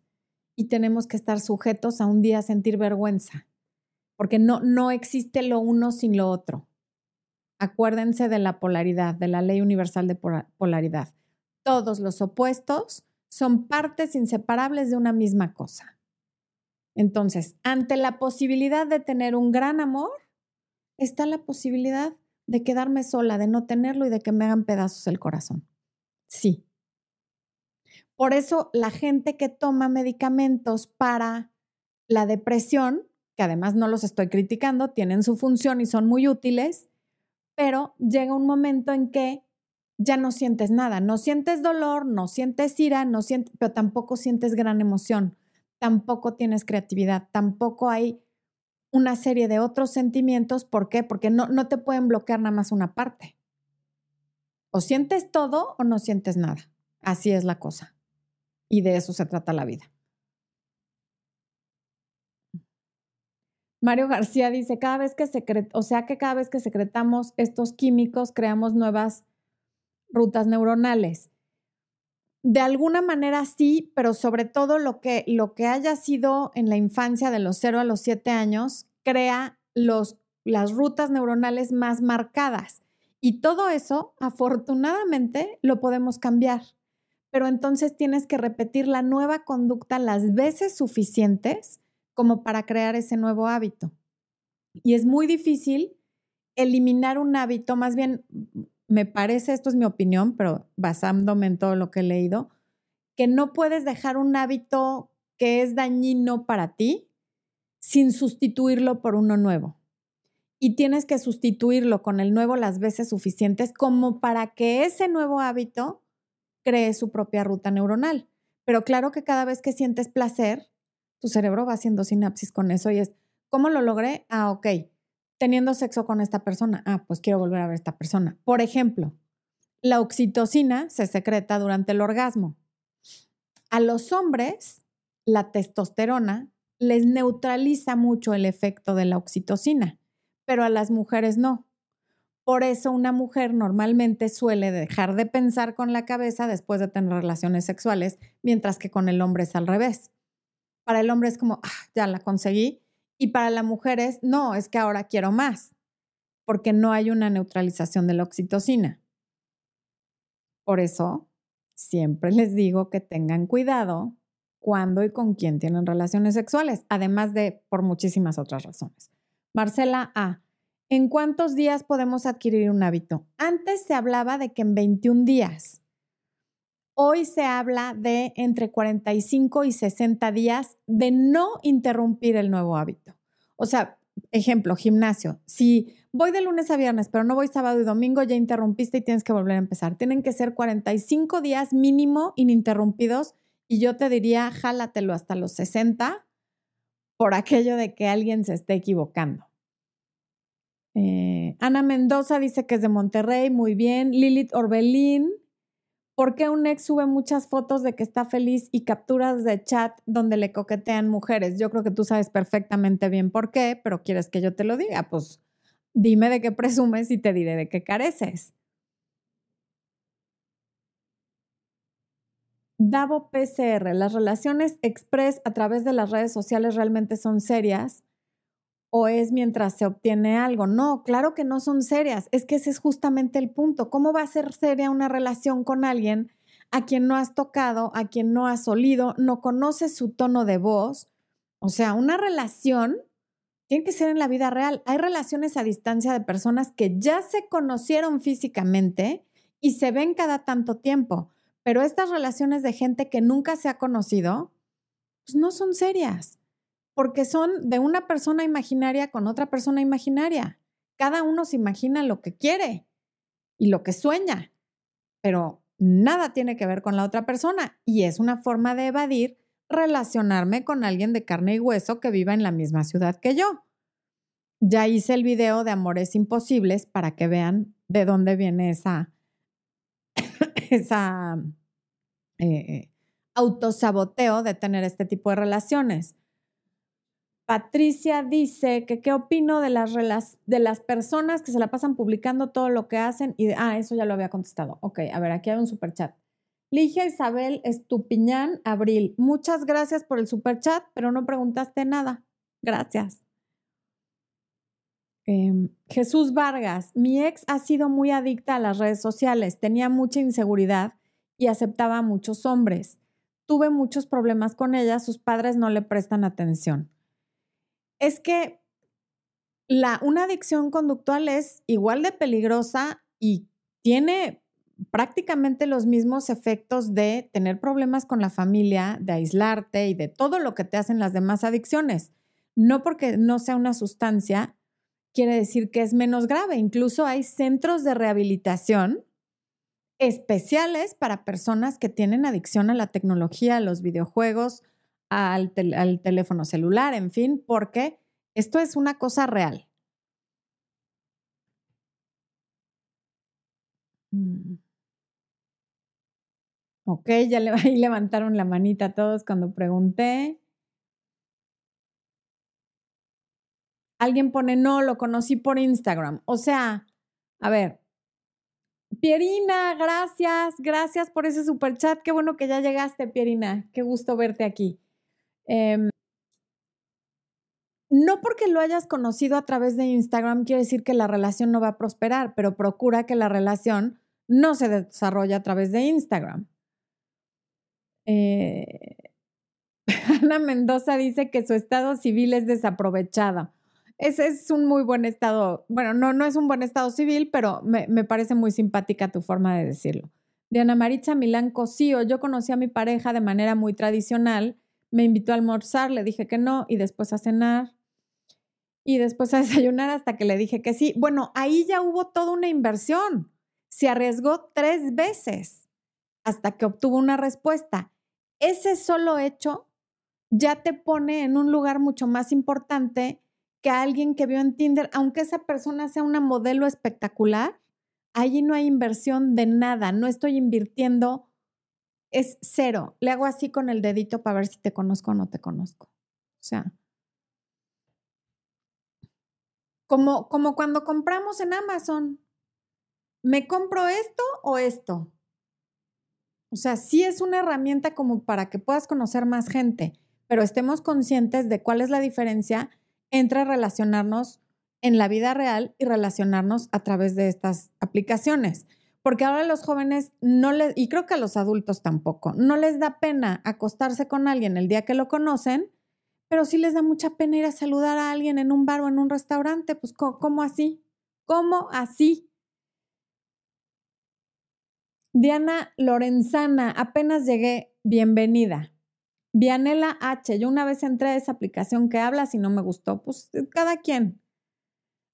y tenemos que estar sujetos a un día sentir vergüenza porque no, no existe lo uno sin lo otro. Acuérdense de la polaridad, de la ley universal de polaridad. Todos los opuestos son partes inseparables de una misma cosa. Entonces, ante la posibilidad de tener un gran amor, está la posibilidad de quedarme sola, de no tenerlo y de que me hagan pedazos el corazón. Sí. Por eso la gente que toma medicamentos para la depresión, que además no los estoy criticando, tienen su función y son muy útiles, pero llega un momento en que ya no sientes nada, no sientes dolor, no sientes ira, no sientes, pero tampoco sientes gran emoción, tampoco tienes creatividad, tampoco hay una serie de otros sentimientos. ¿Por qué? Porque no, no te pueden bloquear nada más una parte. O sientes todo o no sientes nada. Así es la cosa. Y de eso se trata la vida. Mario García dice, cada vez que secret o sea que cada vez que secretamos estos químicos, creamos nuevas rutas neuronales. De alguna manera sí, pero sobre todo lo que, lo que haya sido en la infancia de los 0 a los 7 años, crea los, las rutas neuronales más marcadas. Y todo eso, afortunadamente, lo podemos cambiar. Pero entonces tienes que repetir la nueva conducta las veces suficientes como para crear ese nuevo hábito. Y es muy difícil eliminar un hábito, más bien me parece, esto es mi opinión, pero basándome en todo lo que he leído, que no puedes dejar un hábito que es dañino para ti sin sustituirlo por uno nuevo. Y tienes que sustituirlo con el nuevo las veces suficientes como para que ese nuevo hábito cree su propia ruta neuronal. Pero claro que cada vez que sientes placer, tu cerebro va haciendo sinapsis con eso y es, ¿cómo lo logré? Ah, ok teniendo sexo con esta persona. Ah, pues quiero volver a ver a esta persona. Por ejemplo, la oxitocina se secreta durante el orgasmo. A los hombres, la testosterona les neutraliza mucho el efecto de la oxitocina, pero a las mujeres no. Por eso una mujer normalmente suele dejar de pensar con la cabeza después de tener relaciones sexuales, mientras que con el hombre es al revés. Para el hombre es como, ah, ya la conseguí, y para las mujeres, no, es que ahora quiero más, porque no hay una neutralización de la oxitocina. Por eso, siempre les digo que tengan cuidado cuando y con quién tienen relaciones sexuales, además de por muchísimas otras razones. Marcela A. ¿En cuántos días podemos adquirir un hábito? Antes se hablaba de que en 21 días. Hoy se habla de entre 45 y 60 días de no interrumpir el nuevo hábito. O sea, ejemplo, gimnasio. Si voy de lunes a viernes, pero no voy sábado y domingo, ya interrumpiste y tienes que volver a empezar. Tienen que ser 45 días mínimo ininterrumpidos y yo te diría, jálatelo hasta los 60 por aquello de que alguien se esté equivocando. Eh, Ana Mendoza dice que es de Monterrey, muy bien. Lilith Orbelín ¿Por qué un ex sube muchas fotos de que está feliz y capturas de chat donde le coquetean mujeres? Yo creo que tú sabes perfectamente bien por qué, pero quieres que yo te lo diga. Pues dime de qué presumes y te diré de qué careces. Davo PCR, ¿las relaciones express a través de las redes sociales realmente son serias? O es mientras se obtiene algo. No, claro que no son serias. Es que ese es justamente el punto. ¿Cómo va a ser seria una relación con alguien a quien no has tocado, a quien no has olido, no conoces su tono de voz? O sea, una relación tiene que ser en la vida real. Hay relaciones a distancia de personas que ya se conocieron físicamente y se ven cada tanto tiempo, pero estas relaciones de gente que nunca se ha conocido, pues no son serias porque son de una persona imaginaria con otra persona imaginaria. Cada uno se imagina lo que quiere y lo que sueña, pero nada tiene que ver con la otra persona y es una forma de evadir relacionarme con alguien de carne y hueso que viva en la misma ciudad que yo. Ya hice el video de Amores Imposibles para que vean de dónde viene esa, esa eh, autosaboteo de tener este tipo de relaciones. Patricia dice que qué opino de las, de las personas que se la pasan publicando todo lo que hacen y, ah, eso ya lo había contestado. Ok, a ver, aquí hay un super chat. Ligia Isabel Estupiñán Abril, muchas gracias por el super chat, pero no preguntaste nada. Gracias. Em, Jesús Vargas, mi ex ha sido muy adicta a las redes sociales, tenía mucha inseguridad y aceptaba a muchos hombres. Tuve muchos problemas con ella, sus padres no le prestan atención es que una adicción conductual es igual de peligrosa y tiene prácticamente los mismos efectos de tener problemas con la familia, de aislarte y de todo lo que te hacen las demás adicciones. No porque no sea una sustancia, quiere decir que es menos grave. Incluso hay centros de rehabilitación especiales para personas que tienen adicción a la tecnología, a los videojuegos, al, al teléfono celular, en fin, porque esto es una cosa real. Mm. Ok, ya le, ahí levantaron la manita todos cuando pregunté. Alguien pone, no, lo conocí por Instagram. O sea, a ver, Pierina, gracias, gracias por ese super chat. Qué bueno que ya llegaste, Pierina. Qué gusto verte aquí. Em, no porque lo hayas conocido a través de Instagram quiere decir que la relación no va a prosperar, pero procura que la relación no se desarrolle a través de Instagram. Eh, Ana Mendoza dice que su estado civil es desaprovechado. Ese es un muy buen estado, bueno, no, no es un buen estado civil, pero me, me parece muy simpática tu forma de decirlo. Diana Maritza Milán Cosío, yo conocí a mi pareja de manera muy tradicional, me invitó a almorzar, le dije que no, y después a cenar, y después a desayunar hasta que le dije que sí. Bueno, ahí ya hubo toda una inversión. Se arriesgó tres veces hasta que obtuvo una respuesta ese solo hecho ya te pone en un lugar mucho más importante que alguien que vio en Tinder, aunque esa persona sea una modelo espectacular, allí no hay inversión de nada, no estoy invirtiendo, es cero. Le hago así con el dedito para ver si te conozco o no te conozco. O sea, como, como cuando compramos en Amazon, ¿me compro esto o esto? O sea, sí es una herramienta como para que puedas conocer más gente, pero estemos conscientes de cuál es la diferencia entre relacionarnos en la vida real y relacionarnos a través de estas aplicaciones. Porque ahora los jóvenes no les, y creo que a los adultos tampoco, no les da pena acostarse con alguien el día que lo conocen, pero sí les da mucha pena ir a saludar a alguien en un bar o en un restaurante. Pues, ¿cómo así? ¿Cómo así? Diana Lorenzana, apenas llegué, bienvenida. Vianela H, yo una vez entré a esa aplicación que hablas y no me gustó, pues cada quien.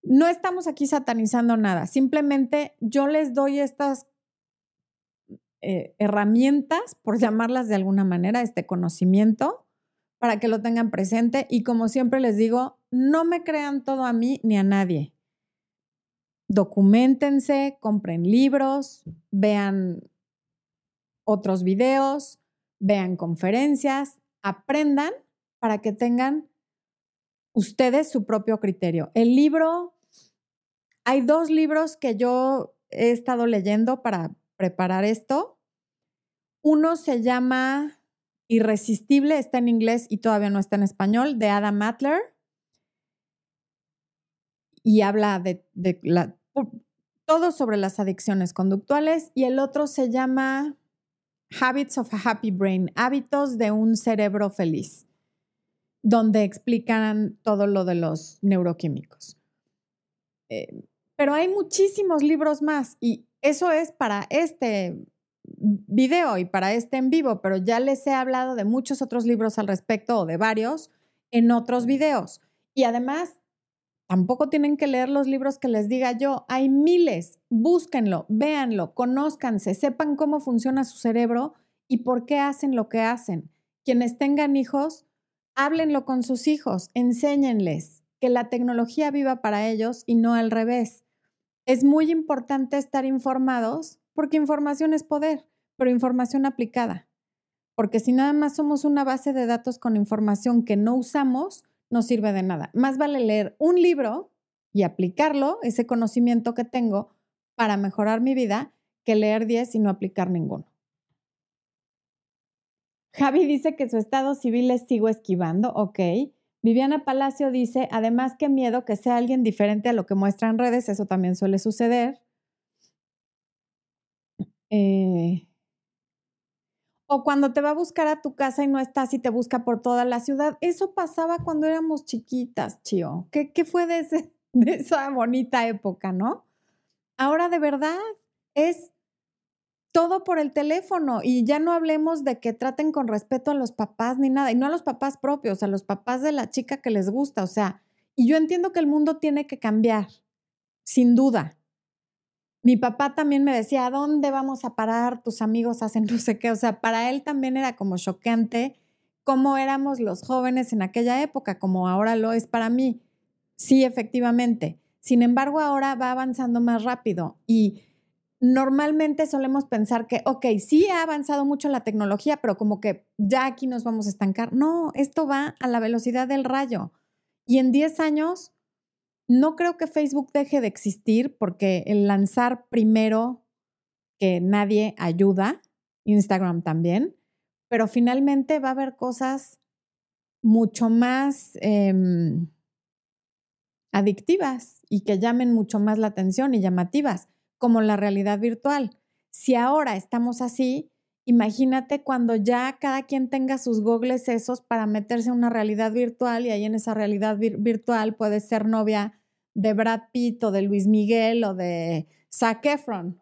No estamos aquí satanizando nada, simplemente yo les doy estas eh, herramientas, por llamarlas de alguna manera, este conocimiento, para que lo tengan presente y como siempre les digo, no me crean todo a mí ni a nadie documentense, compren libros, vean otros videos, vean conferencias, aprendan para que tengan ustedes su propio criterio. El libro, hay dos libros que yo he estado leyendo para preparar esto. Uno se llama Irresistible, está en inglés y todavía no está en español, de Adam Matler y habla de, todo sobre las adicciones conductuales y el otro se llama Habits of a Happy Brain, hábitos de un cerebro feliz, donde explican todo lo de los neuroquímicos. Eh, pero hay muchísimos libros más y eso es para este video y para este en vivo, pero ya les he hablado de muchos otros libros al respecto o de varios en otros videos. Y además Tampoco tienen que leer los libros que les diga yo. Hay miles. Búsquenlo, véanlo, conózcanse, sepan cómo funciona su cerebro y por qué hacen lo que hacen. Quienes tengan hijos, háblenlo con sus hijos, enséñenles que la tecnología viva para ellos y no al revés. Es muy importante estar informados porque información es poder, pero información aplicada. Porque si nada más somos una base de datos con información que no usamos, no sirve de nada. Más vale leer un libro y aplicarlo, ese conocimiento que tengo, para mejorar mi vida, que leer 10 y no aplicar ninguno. Javi dice que su estado civil es sigo esquivando, ok. Viviana Palacio dice, además, qué miedo que sea alguien diferente a lo que muestra en redes, eso también suele suceder. Eh, o cuando te va a buscar a tu casa y no estás y te busca por toda la ciudad. Eso pasaba cuando éramos chiquitas, Chio. ¿Qué, qué fue de esa bonita época, ¿no? Ahora de verdad es todo por el teléfono y ya no hablemos de que traten con respeto a los papás ni nada, y no a los papás propios, a los papás de la chica que les gusta, o sea, y yo entiendo que el mundo tiene que cambiar, sin duda. Mi papá también me decía, ¿a dónde vamos a parar? Tus amigos hacen no sé qué, o sea, para él también era como choqueante cómo éramos los jóvenes en aquella época, como ahora lo es para mí. Sí, efectivamente. Sin embargo, ahora va avanzando más rápido y normalmente solemos pensar que, ok, sí ha avanzado mucho la tecnología, pero como que ya aquí nos vamos a estancar. No, esto va a la velocidad del rayo. Y en 10 años, no creo que Facebook deje de existir porque el lanzar primero que nadie ayuda, Instagram también, pero finalmente va a haber cosas mucho más em, adictivas y que llamen mucho más la atención y llamativas, como la realidad virtual. Si ahora estamos así, imagínate cuando ya cada quien tenga sus gogles esos para meterse en una realidad virtual y ahí en esa realidad virtual puede ser novia de Brad Pitt o de Luis Miguel o de Zac Efron.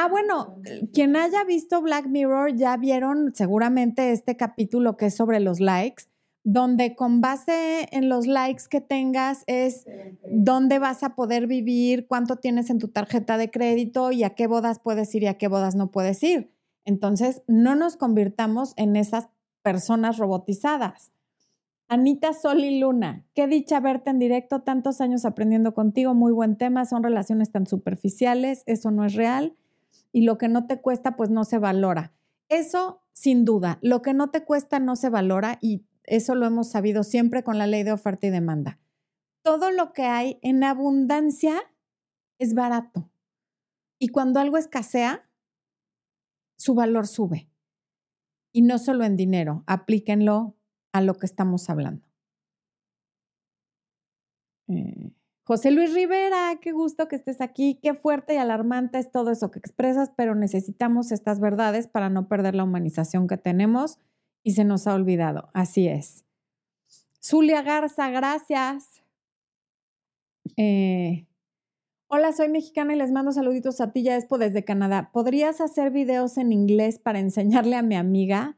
Ah, bueno, quien haya visto Black Mirror ya vieron seguramente este capítulo que es sobre los likes, donde con base en los likes que tengas es dónde vas a poder vivir, cuánto tienes en tu tarjeta de crédito y a qué bodas puedes ir y a qué bodas no puedes ir. Entonces, no nos convirtamos en esas personas robotizadas. Anita Sol y Luna, qué dicha verte en directo, tantos años aprendiendo contigo, muy buen tema, son relaciones tan superficiales, eso no es real y lo que no te cuesta, pues no se valora. Eso, sin duda, lo que no te cuesta no se valora y eso lo hemos sabido siempre con la ley de oferta y demanda. Todo lo que hay en abundancia es barato. Y cuando algo escasea, su valor sube. Y no solo en dinero, aplíquenlo a lo que estamos hablando. Eh, José Luis Rivera, qué gusto que estés aquí, qué fuerte y alarmante es todo eso que expresas, pero necesitamos estas verdades para no perder la humanización que tenemos y se nos ha olvidado. Así es. Zulia Garza, gracias. Eh, hola, soy mexicana y les mando saluditos a ti, ya Expo desde Canadá. ¿Podrías hacer videos en inglés para enseñarle a mi amiga?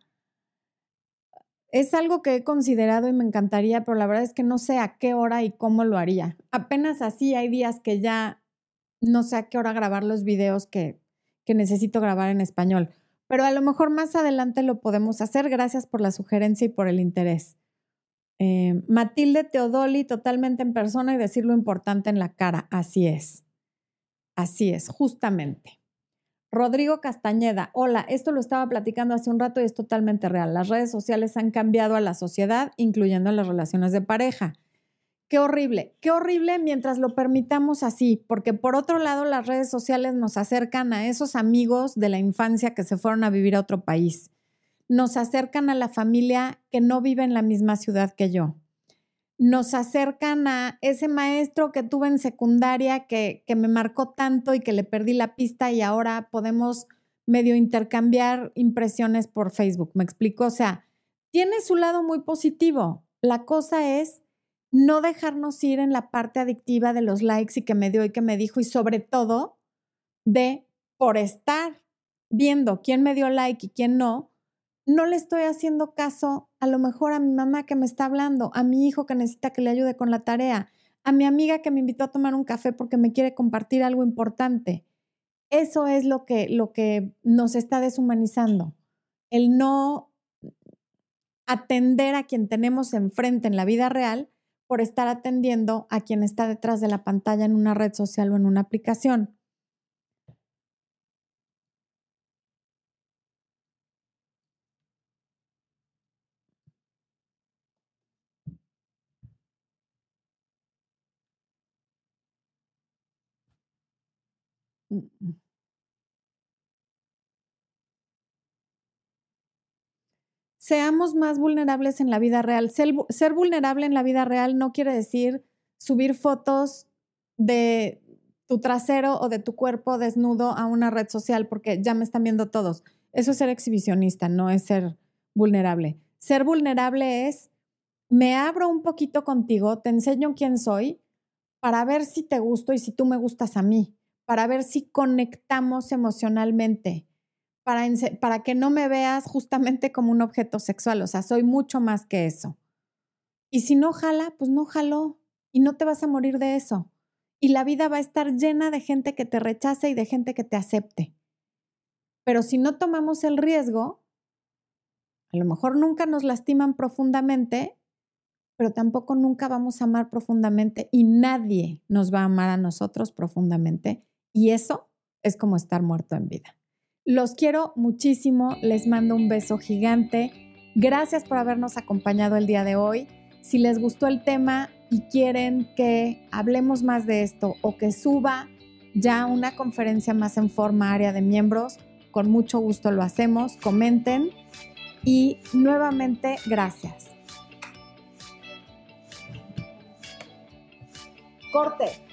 Es algo que he considerado y me encantaría, pero la verdad es que no sé a qué hora y cómo lo haría. Apenas así hay días que ya no sé a qué hora grabar los videos que, que necesito grabar en español. Pero a lo mejor más adelante lo podemos hacer. Gracias por la sugerencia y por el interés. Eh, Matilde Teodoli, totalmente en persona y decir lo importante en la cara. Así es. Así es, justamente. Rodrigo Castañeda, hola, esto lo estaba platicando hace un rato y es totalmente real. Las redes sociales han cambiado a la sociedad, incluyendo las relaciones de pareja. Qué horrible, qué horrible mientras lo permitamos así, porque por otro lado las redes sociales nos acercan a esos amigos de la infancia que se fueron a vivir a otro país. Nos acercan a la familia que no vive en la misma ciudad que yo nos acercan a ese maestro que tuve en secundaria que, que, me marcó tanto y que le perdí la pista y ahora podemos medio intercambiar impresiones por Facebook. ¿Me explico? O sea, tiene su lado muy positivo. La cosa es no dejarnos ir en la parte adictiva de los likes y que me dio y que me dijo y sobre todo de por estar viendo quién me dio like y quién no, no le estoy haciendo caso a lo mejor a mi mamá que me está hablando, a mi hijo que necesita que le ayude con la tarea, a mi amiga que me invitó a tomar un café porque me quiere compartir algo importante. Eso es lo que, lo que nos está deshumanizando. El no atender a quien tenemos enfrente en la vida real por estar atendiendo a quien está detrás de la pantalla en una red social o en una aplicación. Mm, Seamos más vulnerables en la vida real. Ser, vulnerable en la vida real no quiere decir subir fotos de tu trasero o de tu cuerpo desnudo a una red social porque ya me están viendo todos. Eso es ser exhibicionista, no es ser vulnerable. Ser vulnerable es me abro un poquito contigo, te enseño quién soy para ver si te gusto y si tú me gustas a mí, para ver si conectamos emocionalmente, para, que no me veas justamente como un objeto sexual, o sea, soy mucho más que eso. Y si no jala, pues no jaló y no te vas a morir de eso. Y la vida va a estar llena de gente que te rechace y de gente que te acepte. Pero si no tomamos el riesgo, a lo mejor nunca nos lastiman profundamente, pero tampoco nunca vamos a amar profundamente y nadie nos va a amar a nosotros profundamente. Y eso es como estar muerto en vida. Los quiero muchísimo, les mando un beso gigante. Gracias por habernos acompañado el día de hoy. Si les gustó el tema y quieren que hablemos más de esto o que suba ya una conferencia más en forma área de miembros, con mucho gusto lo hacemos. Comenten y nuevamente gracias. Corte.